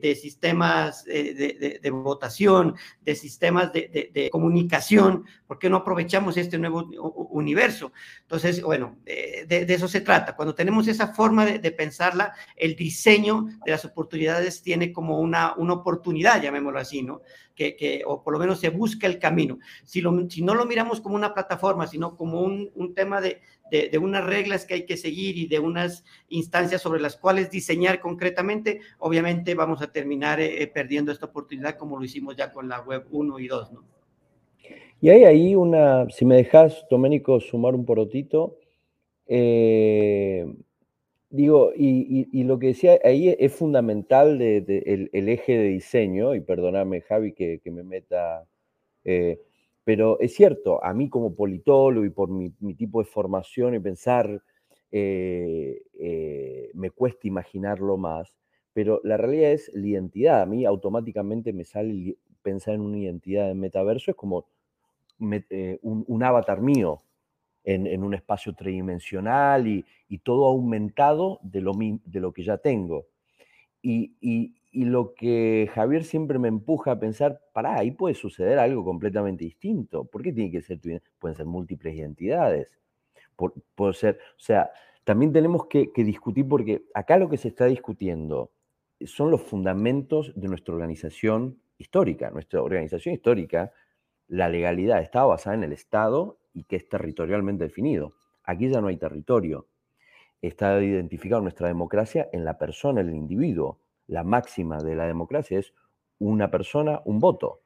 de, sistemas de, votación, de sistemas de, comunicación, ¿por qué no aprovechamos este nuevo universo? Entonces, bueno, de, eso se trata. Cuando tenemos esa forma de, pensarla, el diseño de las oportunidades tiene como una, una oportunidad, llamémoslo así, ¿no? Que, o por lo menos se busca el camino. Si, lo, si no lo miramos como una plataforma, sino como un, un tema de, de, unas reglas que hay que seguir y de unas instancias sobre las cuales diseñar concretamente, obviamente vamos a terminar eh, perdiendo esta oportunidad como lo hicimos ya con la web 1 y 2, ¿no? Y hay ahí una, si me dejas, Doménico, sumar un porotito, eh, digo, y, lo que decía ahí es fundamental el, eje de diseño, y perdóname Javi que, me meta, eh, pero es cierto, a mí como politólogo y por mi, tipo de formación y pensar, eh, me cuesta imaginarlo más, pero la realidad es la identidad. A mí automáticamente me sale pensar en una identidad de metaverso, es como eh, un, avatar mío en, un espacio tridimensional y, todo aumentado de lo, de lo que ya tengo. Y, lo que Javier siempre me empuja a pensar, pará, ahí puede suceder algo completamente distinto. ¿Por qué tiene que ser tu Pueden ser múltiples identidades. puede ser, o sea, también tenemos que, que discutir porque acá lo que se está discutiendo son los fundamentos de nuestra organización histórica. Nuestra organización histórica la legalidad está basada en el Estado y que es territorialmente definido. Aquí ya no hay territorio. Está identificado nuestra democracia en la persona, en el individuo. La máxima de la democracia es una persona, un voto.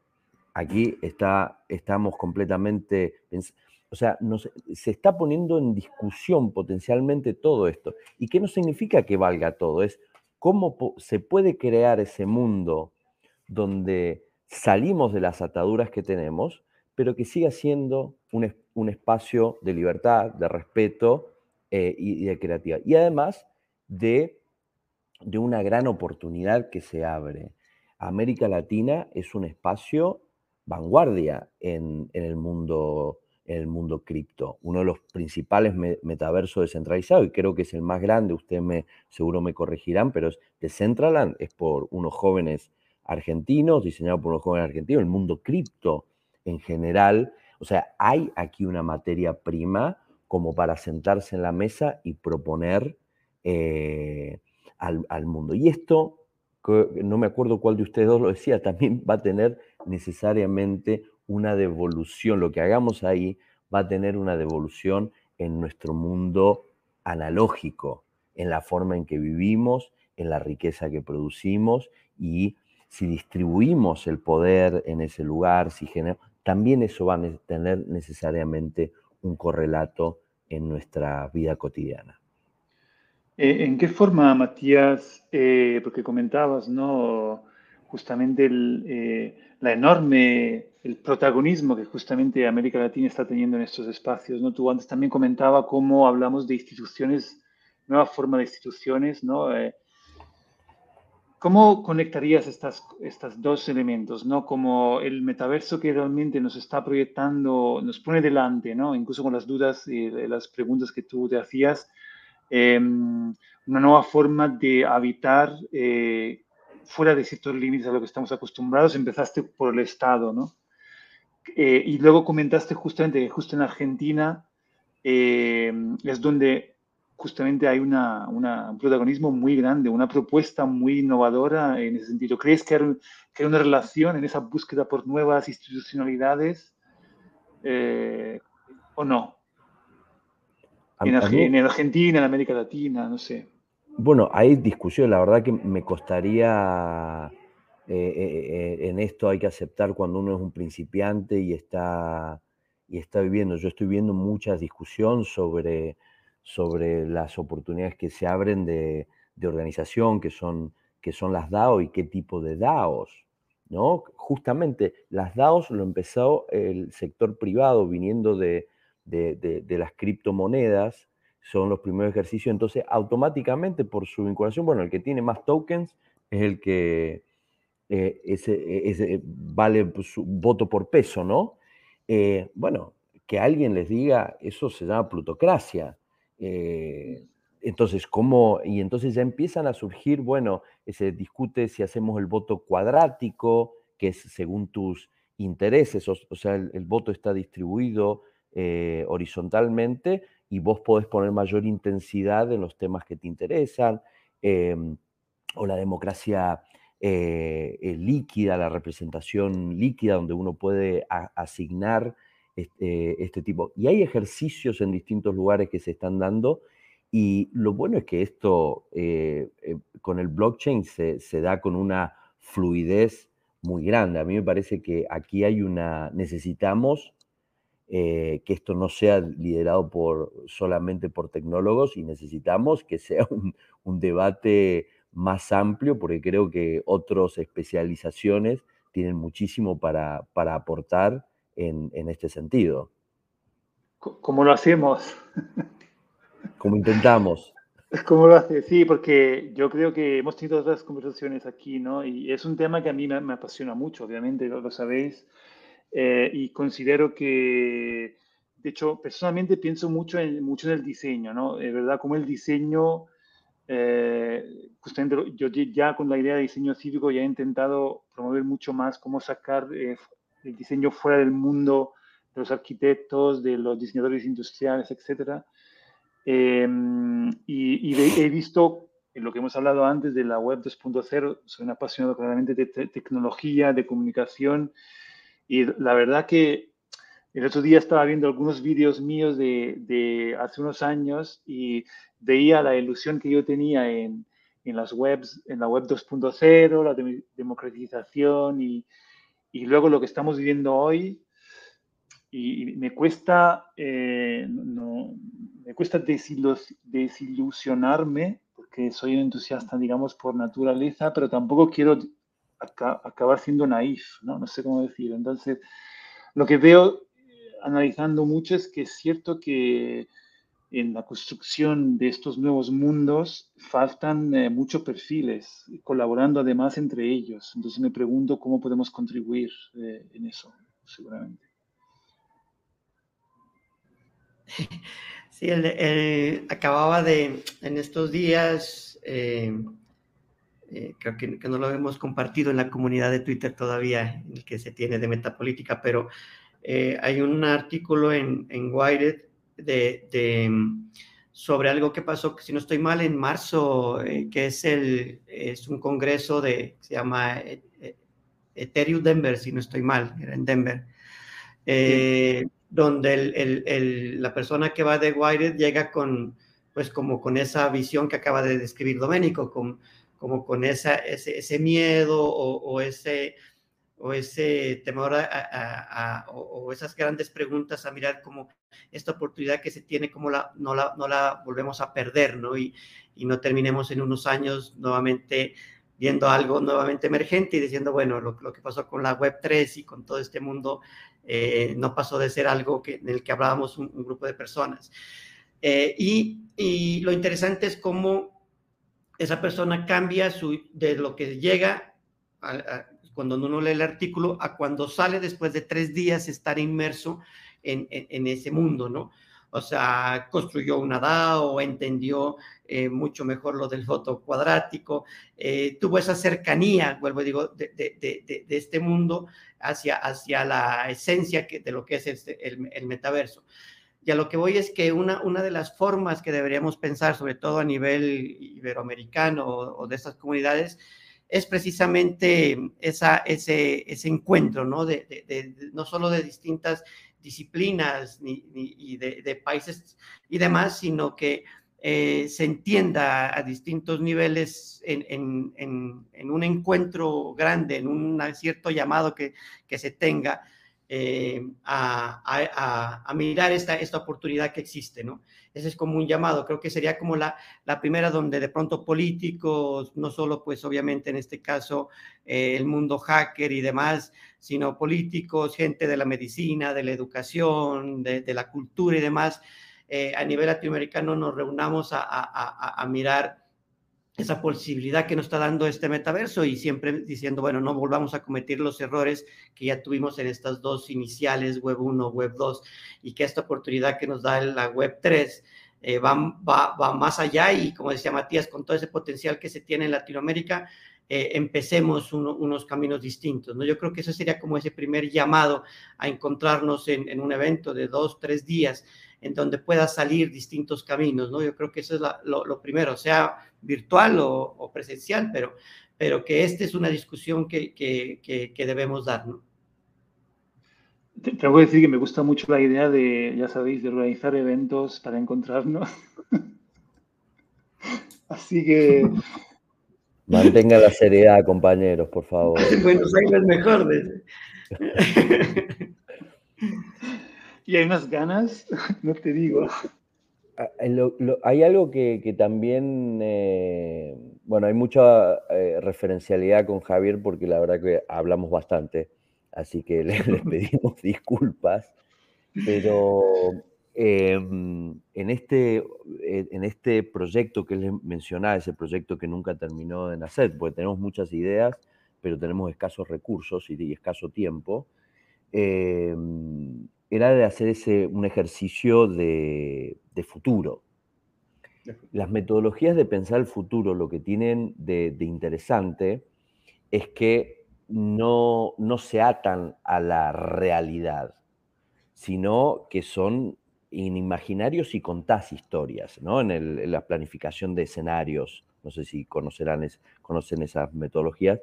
Aquí está, estamos completamente, o sea, se está poniendo en discusión potencialmente todo esto. ¿Y qué no significa que valga todo? Es cómo se puede crear ese mundo donde salimos de las ataduras que tenemos, pero que siga siendo un, espacio de libertad, de respeto eh, y, de creatividad. Y además de, de una gran oportunidad que se abre. América Latina es un espacio vanguardia en, el mundo en el mundo cripto, uno de los principales metaversos descentralizados y creo que es el más grande, ustedes me, seguro me corregirán, pero es Decentraland, es por unos jóvenes argentinos, diseñado por unos jóvenes argentinos, el mundo cripto en general. O sea, hay aquí una materia prima como para sentarse en la mesa y proponer eh, al, mundo. Y esto, no me acuerdo cuál de ustedes dos lo decía, también va a tener necesariamente una devolución. Lo que hagamos ahí va a tener una devolución en nuestro mundo analógico, en la forma en que vivimos, en la riqueza que producimos y si distribuimos el poder en ese lugar, si también eso va a tener necesariamente un correlato en nuestra vida cotidiana. Eh, ¿En qué forma, Matías, eh, porque comentabas, ¿no? Justamente el, eh, la enorme, el protagonismo que justamente América Latina está teniendo en estos espacios, ¿no? Tú antes también comentaba cómo hablamos de instituciones, nueva forma de instituciones, ¿no? ¿Cómo conectarías estas, estos dos elementos, ¿no? Como el metaverso que realmente nos está proyectando, nos pone delante, ¿no? Incluso con las dudas y las preguntas que tú te hacías, em, una nueva forma de habitar eh, fuera de ciertos límites a lo que estamos acostumbrados. Empezaste por el Estado, ¿no? Eh, y luego comentaste justamente que justo en Argentina eh, es donde justamente hay una, un protagonismo muy grande, una propuesta muy innovadora en ese sentido. ¿Crees que hay, que una relación en esa búsqueda por nuevas institucionalidades eh, o no? En, Argentina, en América Latina, no sé. Bueno, hay discusión, la verdad que me costaría, eh, eh, en esto hay que aceptar cuando uno es un principiante y está, y está viviendo. Yo estoy viendo mucha discusión sobre sobre las oportunidades que se abren de, organización, que son, que son las DAO y qué tipo de DAOs. ¿no? Justamente las DAOs lo empezó el sector privado viniendo de, las criptomonedas, son los primeros ejercicios, entonces automáticamente por su vinculación, bueno, el que tiene más tokens es el que eh, ese, vale su voto por peso, ¿no? Eh, bueno, que alguien les diga, eso se llama plutocracia. Eh, entonces, ¿cómo? Y entonces ya empiezan a surgir, bueno, se discute si hacemos el voto cuadrático, que es según tus intereses, o, sea, el, voto está distribuido eh, horizontalmente y vos podés poner mayor intensidad en los temas que te interesan, em, o la democracia eh, líquida, la representación líquida, donde uno puede asignar este, tipo. Y hay ejercicios en distintos lugares que se están dando y lo bueno es que esto eh, eh, con el blockchain se, se, da con una fluidez muy grande. A mí me parece que aquí hay una, necesitamos eh, que esto no sea liderado por, solamente por tecnólogos y necesitamos que sea un, debate más amplio porque creo que otras especializaciones tienen muchísimo para, para aportar en, en, este sentido. ¿Cómo lo hacemos? Como intentamos. ¿Cómo lo hace? Sí, porque yo creo que hemos tenido otras conversaciones aquí, ¿no? Y es un tema que a mí me, apasiona mucho, obviamente, lo, lo sabéis. Eh, y considero que, de hecho, personalmente pienso mucho en, mucho en el diseño, ¿no? Es verdad, como el diseño, eh, justamente yo ya con la idea de diseño cívico ya he intentado promover mucho más cómo sacar eh, el diseño fuera del mundo de los arquitectos, de los diseñadores industriales, etcétera. y, he visto en lo que hemos hablado antes de la web 2.0, soy un apasionado claramente de tecnología, de comunicación, y la verdad que el otro día estaba viendo algunos vídeos míos de, hace unos años y veía la ilusión que yo tenía en, las webs, en la web 2.0, la democratización y, luego lo que estamos viviendo hoy. Y, me cuesta, eh, no, me cuesta desilusionarme porque soy un entusiasta, digamos, por naturaleza, pero tampoco quiero acabar siendo naif, ¿no? No sé cómo decir. Entonces, lo que veo analizando mucho es que es cierto que en la construcción de estos nuevos mundos faltan eh, muchos perfiles, colaborando además entre ellos. Entonces me pregunto cómo podemos contribuir eh, en eso, seguramente. Sí, acababa de, en estos días, eh, eh, creo que, no lo hemos compartido en la comunidad de Twitter todavía, el que se tiene de metapolítica, pero eh, hay un artículo en, en Wired de, mm, sobre algo que pasó, si no estoy mal, en marzo, eh, que es, el, es un congreso de, se llama Ethereum Denver, si no estoy mal, era en Denver, donde el, el, la persona que va de Wired llega con, pues como con esa visión que acaba de describir Doménico, con como con esa, ese, ese miedo o, ese, o ese temor a, o, esas grandes preguntas a mirar como esta oportunidad que se tiene, como la, no, la, no la volvemos a perder, ¿no? Y, y no terminemos en unos años nuevamente viendo algo nuevamente emergente y diciendo, bueno, lo, lo que pasó con la Web 3 y con todo este mundo eh, no pasó de ser algo que, en el que hablábamos un, grupo de personas. Eh, y, y, lo interesante es cómo esa persona cambia de lo que llega cuando uno lee el artículo a cuando sale después de tres días estar inmerso en, en, ese mundo, ¿no? O sea, construyó una DAO, entendió eh, mucho mejor lo del voto cuadrático, eh, tuvo esa cercanía, vuelvo a digo, de, de, de, de, este mundo hacia, hacia la esencia que, de lo que es este, el, el metaverso. Y a lo que voy es que una, una de las formas que deberíamos pensar, sobre todo a nivel iberoamericano o, de estas comunidades, es precisamente esa, ese, ese encuentro, ¿no? De, de, no solo de distintas disciplinas ni, y de, países y demás, sino que eh, se entienda a distintos niveles en, en, en, un encuentro grande, en un cierto llamado que, que se tenga eh, a, mirar esta, esta oportunidad que existe, ¿no? Ese es como un llamado, creo que sería como la, la primera donde de pronto políticos, no solo pues obviamente en este caso eh, el mundo hacker y demás, sino políticos, gente de la medicina, de la educación, de, la cultura y demás, eh, a nivel latinoamericano nos reunamos a, a mirar esa posibilidad que nos está dando este metaverso y siempre diciendo, bueno, no volvamos a cometer los errores que ya tuvimos en estas dos iniciales, Web 1, Web 2, y que esta oportunidad que nos da la Web 3 eh, va, va, va, más allá y como decía Matías, con todo ese potencial que se tiene en Latinoamérica, eh, empecemos unos caminos distintos. ¿no? Yo creo que ese sería como ese primer llamado a encontrarnos en, en un evento de dos, tres días en donde pueda salir distintos caminos, ¿no? Yo creo que eso es lo, primero, sea virtual o, presencial, pero, pero que esta es una discusión que, que, debemos dar, ¿no? Tengo que decir que me gusta mucho la idea de, ya sabéis, de organizar eventos para encontrarnos. Así que... Mantenga la seriedad, compañeros, por favor. Buenos Aires mejor. y hay unas ganas, no te digo. Ah, hay algo que, también, eh, bueno, hay mucha eh, referencialidad con Javier porque la verdad que hablamos bastante, así que le, pedimos disculpas, pero em, en, este, eh, en este proyecto que les mencionaba, ese proyecto que nunca terminó de nacer, porque tenemos muchas ideas, pero tenemos escasos recursos y, escaso tiempo, em, era de hacer ese, un ejercicio de, futuro. Las metodologías de pensar el futuro lo que tienen de, interesante es que no, no, se atan a la realidad, sino que son inimaginarios y contás historias, ¿no? En, la planificación de escenarios, no sé si conocerán conocen esas metodologías.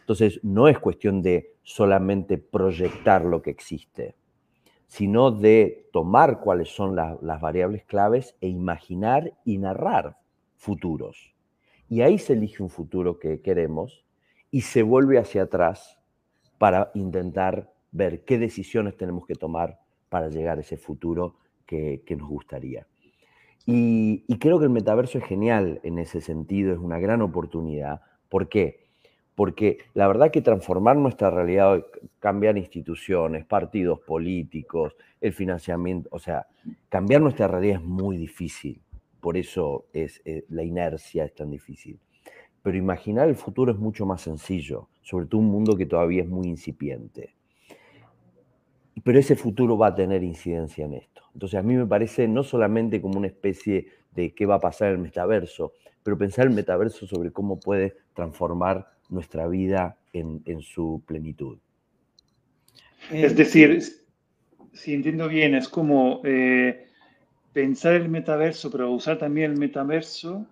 Entonces, no es cuestión de solamente proyectar lo que existe, sino de tomar cuáles son las variables claves e imaginar y narrar futuros. Y ahí se elige un futuro que queremos y se vuelve hacia atrás para intentar ver qué decisiones tenemos que tomar para llegar a ese futuro que, nos gustaría. Y, y, creo que el metaverso es genial en ese sentido, es una gran oportunidad. ¿Por qué? Porque la verdad que transformar nuestra realidad, cambiar instituciones, partidos políticos, el financiamiento, o sea, cambiar nuestra realidad es muy difícil, por eso es, eh, la inercia es tan difícil. Pero imaginar el futuro es mucho más sencillo, sobre todo un mundo que todavía es muy incipiente. Pero ese futuro va a tener incidencia en esto. Entonces a mí me parece no solamente como una especie de qué va a pasar en el metaverso, pero pensar el metaverso sobre cómo puede transformar nuestra vida en, su plenitud. Es eh, decir, si entiendo bien, es como eh, pensar el metaverso, pero usar también el metaverso,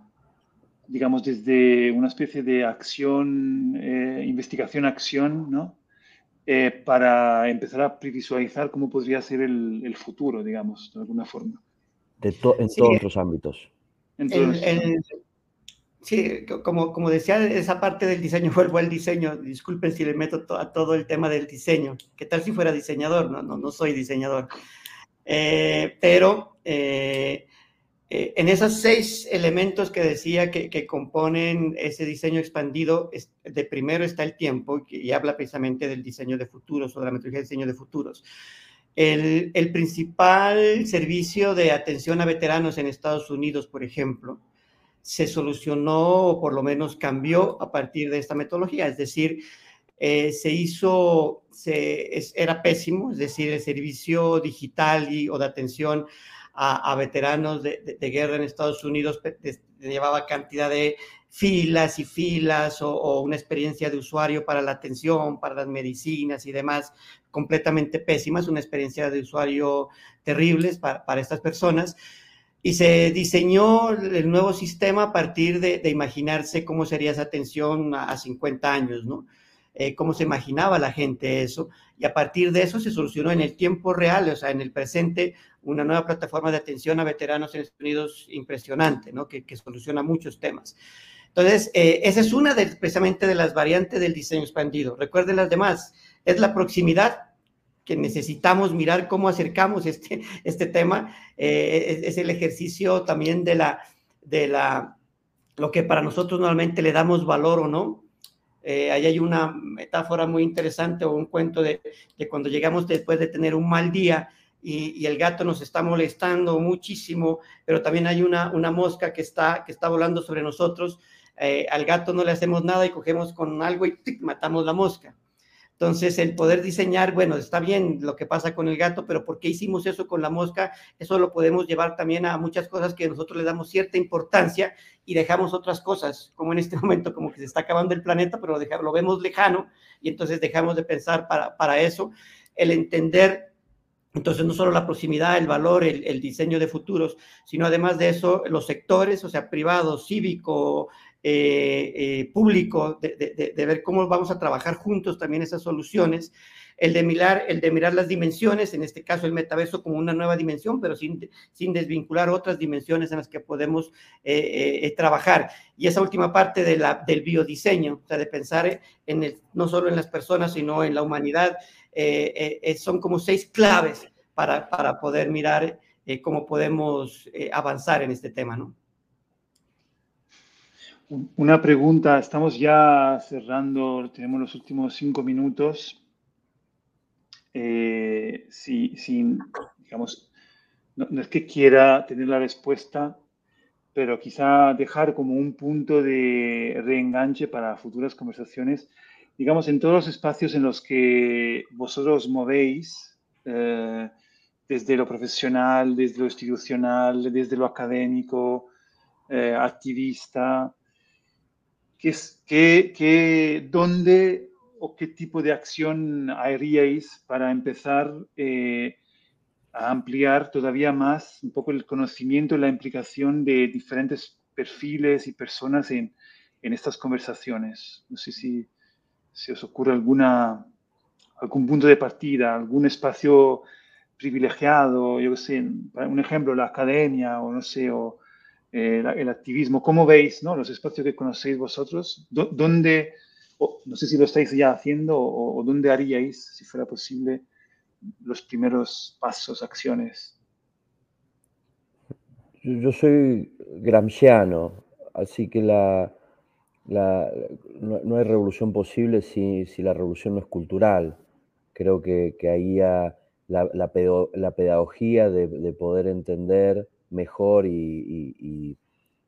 digamos, desde una especie de acción, eh, investigación-acción, ¿no? para empezar a previsualizar cómo podría ser el, futuro, digamos, de alguna forma. De en todos los ámbitos. En todos Sí, como, como decía, esa parte del diseño, vuelvo al diseño, disculpen si le meto a todo el tema del diseño, ¿qué tal si fuera diseñador? No, no, no soy diseñador. Eh, pero eh, eh, en esos seis elementos que decía que, que, componen ese diseño expandido, de primero está el tiempo, y habla precisamente del diseño de futuros o de la metodología de diseño de futuros. El, el principal servicio de atención a veteranos en Estados Unidos, por ejemplo, se solucionó o por lo menos cambió a partir de esta metodología. Es decir, eh, se hizo, se, era pésimo, es decir, el servicio digital y, o de atención a, veteranos de, guerra en Estados Unidos llevaba cantidad de filas y filas o, una experiencia de usuario para la atención, para las medicinas y demás, completamente pésimas, una experiencia de usuario terribles para, para estas personas y se diseñó el nuevo sistema a partir de, imaginarse cómo sería esa atención a, 50 años, ¿no? Eh, cómo se imaginaba la gente eso, y a partir de eso se solucionó en el tiempo real, o sea, en el presente, una nueva plataforma de atención a veteranos en Estados Unidos impresionante, ¿no? Que, soluciona muchos temas. Entonces, eh, esa es una de, precisamente de las variantes del diseño expandido. Recuerden las demás, es la proximidad que necesitamos mirar cómo acercamos este, este tema, eh, es, el ejercicio también de la, de la, lo que para nosotros normalmente le damos valor o no. Eh, ahí hay una metáfora muy interesante o un cuento de, de cuando llegamos después de tener un mal día y, el gato nos está molestando muchísimo, pero también hay una, una mosca que está, que está volando sobre nosotros. Eh, al gato no le hacemos nada y cogemos con algo y matamos la mosca. Entonces, el poder diseñar, bueno, está bien lo que pasa con el gato, pero ¿por qué hicimos eso con la mosca? Eso lo podemos llevar también a muchas cosas que nosotros le damos cierta importancia y dejamos otras cosas, como en este momento, como que se está acabando el planeta, pero lo, vemos lejano y entonces dejamos de pensar para, para eso. El entender entonces, no solo la proximidad, el valor, el, diseño de futuros, sino además de eso, los sectores, o sea, privado, cívico, eh, eh, público, de, ver cómo vamos a trabajar juntos también esas soluciones. El de, mirar, el de mirar las dimensiones, en este caso el metaverso como una nueva dimensión, pero sin, sin desvincular otras dimensiones en las que podemos eh, trabajar. Y esa última parte de la, del biodiseño, o sea, de pensar en no solo en las personas, sino en la humanidad, son como seis claves para, para poder mirar eh, cómo podemos eh, avanzar en este tema, ¿no? Una pregunta, estamos ya cerrando, tenemos los últimos cinco minutos. Eh, digamos, no, es que quiera tener la respuesta, pero quizá dejar como un punto de reenganche para futuras conversaciones, digamos, en todos los espacios en los que vosotros movéis, eh, desde lo profesional, desde lo institucional, desde lo académico, eh, activista, ¿qué, qué, ¿dónde o qué tipo de acción haríais para empezar eh, a ampliar todavía más un poco el conocimiento y la implicación de diferentes perfiles y personas en, en estas conversaciones? No sé si, si os ocurre alguna, algún punto de partida, algún espacio privilegiado, yo qué sé, un ejemplo, la academia o no sé, o eh, el activismo. ¿Cómo veis ¿no? los espacios que conocéis vosotros? ¿Dónde, no sé si lo estáis ya haciendo o, dónde haríais, si fuera posible, los primeros pasos, acciones? Yo soy gramsciano, así que la, no, hay revolución posible si, si, la revolución no es cultural. Creo que, que ahí ha, la, la, pedagogía de, poder entender mejor y,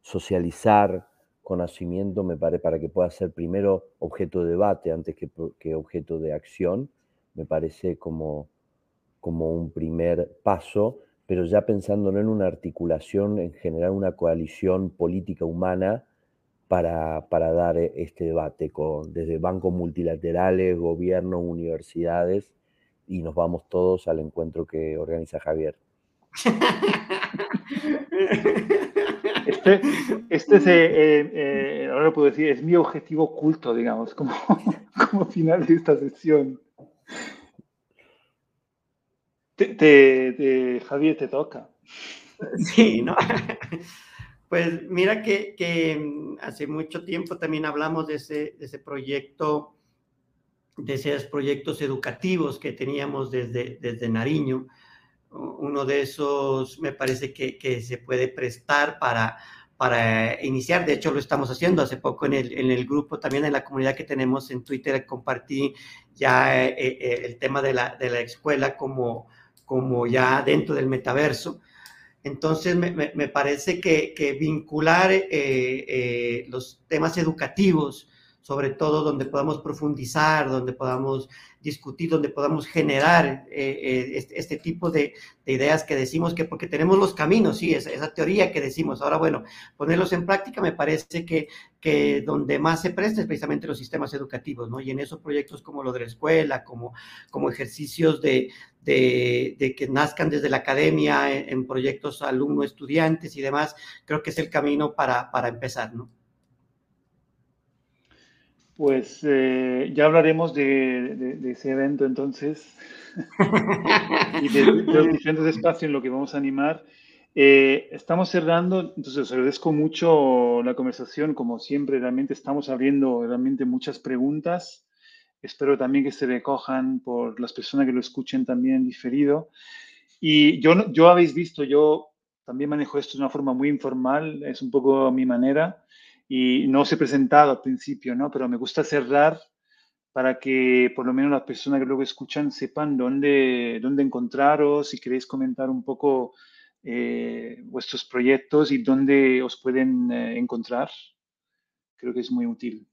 socializar conocimiento, me parece, para que pueda ser primero objeto de debate antes que, objeto de acción, me parece como, como un primer paso, pero ya pensando no en una articulación, en generar una coalición política humana para, para dar este debate con, desde bancos multilaterales, gobiernos, universidades, y nos vamos todos al encuentro que organiza Javier. Este, este es, eh, eh, eh, ahora lo puedo decir, es mi objetivo oculto, digamos, como, como final de esta sesión. Te, Javier, te toca. Sí, ¿no? Pues mira que, que, mm, hace mucho tiempo también hablamos de ese, de ese proyecto de esos proyectos educativos que teníamos desde, desde Nariño. Uno de esos me parece que, se puede prestar para, para iniciar. De hecho, lo estamos haciendo hace poco en el, en el, grupo, también en la comunidad que tenemos en Twitter, compartí ya eh, eh, el tema de la, de la, escuela como, como ya dentro del metaverso. Entonces, me, me, parece que, que vincular eh, los temas educativos sobre todo donde podamos profundizar, donde podamos discutir, donde podamos generar eh, eh, este, este, tipo de, ideas que decimos que porque tenemos los caminos, sí, esa, esa, teoría que decimos. Ahora, bueno, ponerlos en práctica me parece que, que donde más se presta es precisamente los sistemas educativos, ¿no? Y en esos proyectos como lo de la escuela, como, como ejercicios de, de, de que nazcan desde la academia, en, en proyectos alumno-estudiantes y demás, creo que es el camino para, para empezar, ¿no? Pues eh, ya hablaremos de, ese evento entonces y de, los diferentes espacios en los que vamos a animar. Eh, estamos cerrando, entonces os agradezco mucho la conversación, como siempre, realmente estamos abriendo realmente muchas preguntas. Espero también que se recojan por las personas que lo escuchen también diferido. Y yo, yo habéis visto, yo también manejo esto de una forma muy informal, es un poco mi manera y no os he presentado al principio, ¿no? Pero me gusta cerrar para que por lo menos las personas que luego escuchan sepan dónde, dónde encontraros, si queréis comentar un poco eh, vuestros proyectos y dónde os pueden eh, encontrar. Creo que es muy útil.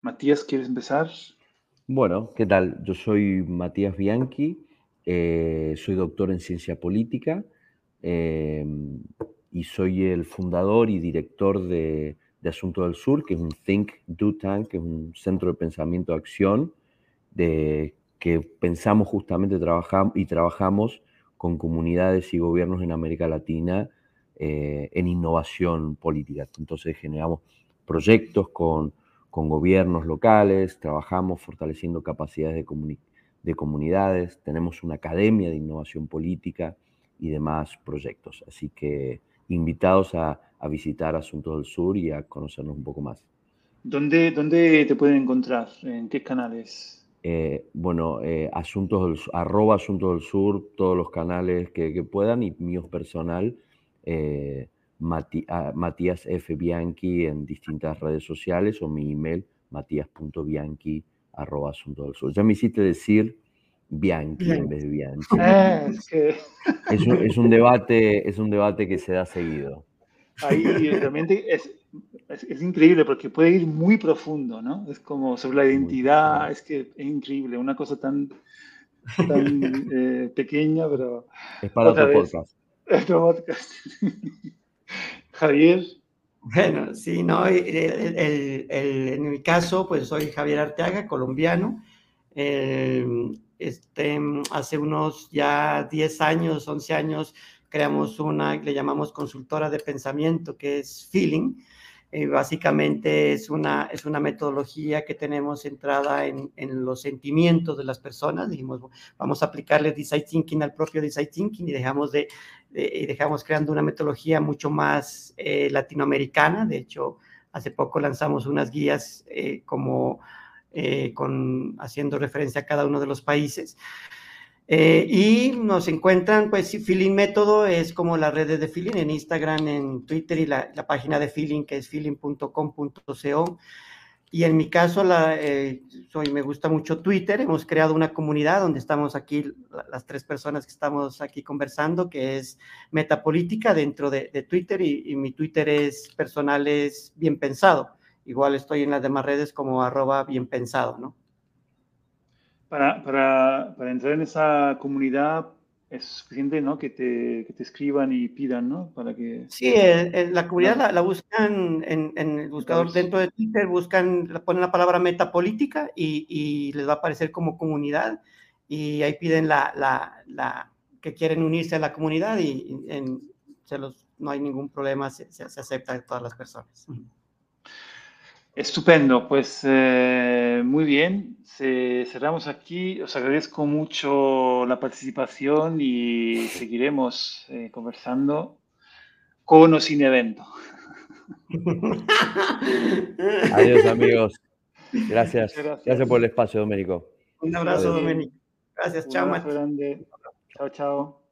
Matías, ¿quieres empezar? Bueno, ¿qué tal? Yo soy Matías Bianchi, eh, soy doctor en ciencia política y soy el fundador y director de, de Asunto del Sur, que es un Think Do Tank, que es un centro de pensamiento de acción, de, que pensamos justamente y trabajamos con comunidades y gobiernos en América Latina eh, en innovación política. Entonces generamos proyectos con, con gobiernos locales, trabajamos fortaleciendo capacidades de, de comunidades, tenemos una academia de innovación política y demás proyectos. Así que invitados a, visitar Asuntos del Sur y a conocernos un poco más. ¿Dónde, ¿Dónde te pueden encontrar? ¿En qué canales? eh, bueno, eh, asuntos del, arroba Asuntos del Sur, todos los canales que, puedan y míos personal, eh, ah, Matías F. Bianchi en distintas redes sociales o mi email matías.bianchi arroba Asuntos del Sur. Ya me hiciste decir Bianchi en vez de Bianchi. Ah, es, un, debate, es un debate que se da seguido. Ahí realmente es, es, increíble porque puede ir muy profundo, ¿no? Es como sobre la identidad, es que es increíble, una cosa tan, tan eh, pequeña, pero... Es para otro podcast. Otro podcast. Javier. Bueno, sí, no, en mi caso, pues soy Javier Arteaga, colombiano. Este, hace unos ya 10 años, 11 años, creamos una, le llamamos consultora de pensamiento, que es Feeling. Eh, básicamente es una, es una metodología que tenemos centrada en, en, los sentimientos de las personas. Dijimos, vamos a aplicarle design thinking al propio design thinking y dejamos, de, dejamos creando una metodología mucho más eh, latinoamericana. De hecho, hace poco lanzamos unas guías eh, como con, haciendo referencia a cada uno de los países. Eh, y nos encuentran, pues, Feeling Método es como las redes de Feeling en Instagram, en Twitter y la, página de Feeling que es feeling.com.co. Y en mi caso, la, eh, soy, me gusta mucho Twitter. Hemos creado una comunidad donde estamos aquí, las tres personas que estamos aquí conversando, que es Metapolítica dentro de, Twitter y, y, mi Twitter es personal, es bien pensado. Igual estoy en las demás redes como arroba bien pensado, ¿no? Para, para, para, entrar en esa comunidad es suficiente ¿no? que, te, que te escriban y pidan, ¿no? Para que... Sí, en, la comunidad la, buscan en, en, el buscador dentro de Twitter, buscan, ponen la palabra metapolítica y, y les va a aparecer como comunidad y ahí piden la, la, la que quieren unirse a la comunidad y en, se los, no hay ningún problema, se, se, acepta de todas las personas. Estupendo, pues eh, muy bien. cerramos aquí. Os agradezco mucho la participación y seguiremos eh, conversando con o sin evento. Adiós amigos. Gracias. Gracias. por el espacio, Domenico. Un abrazo, Domenico. Gracias, chao. grande. Chao, chao.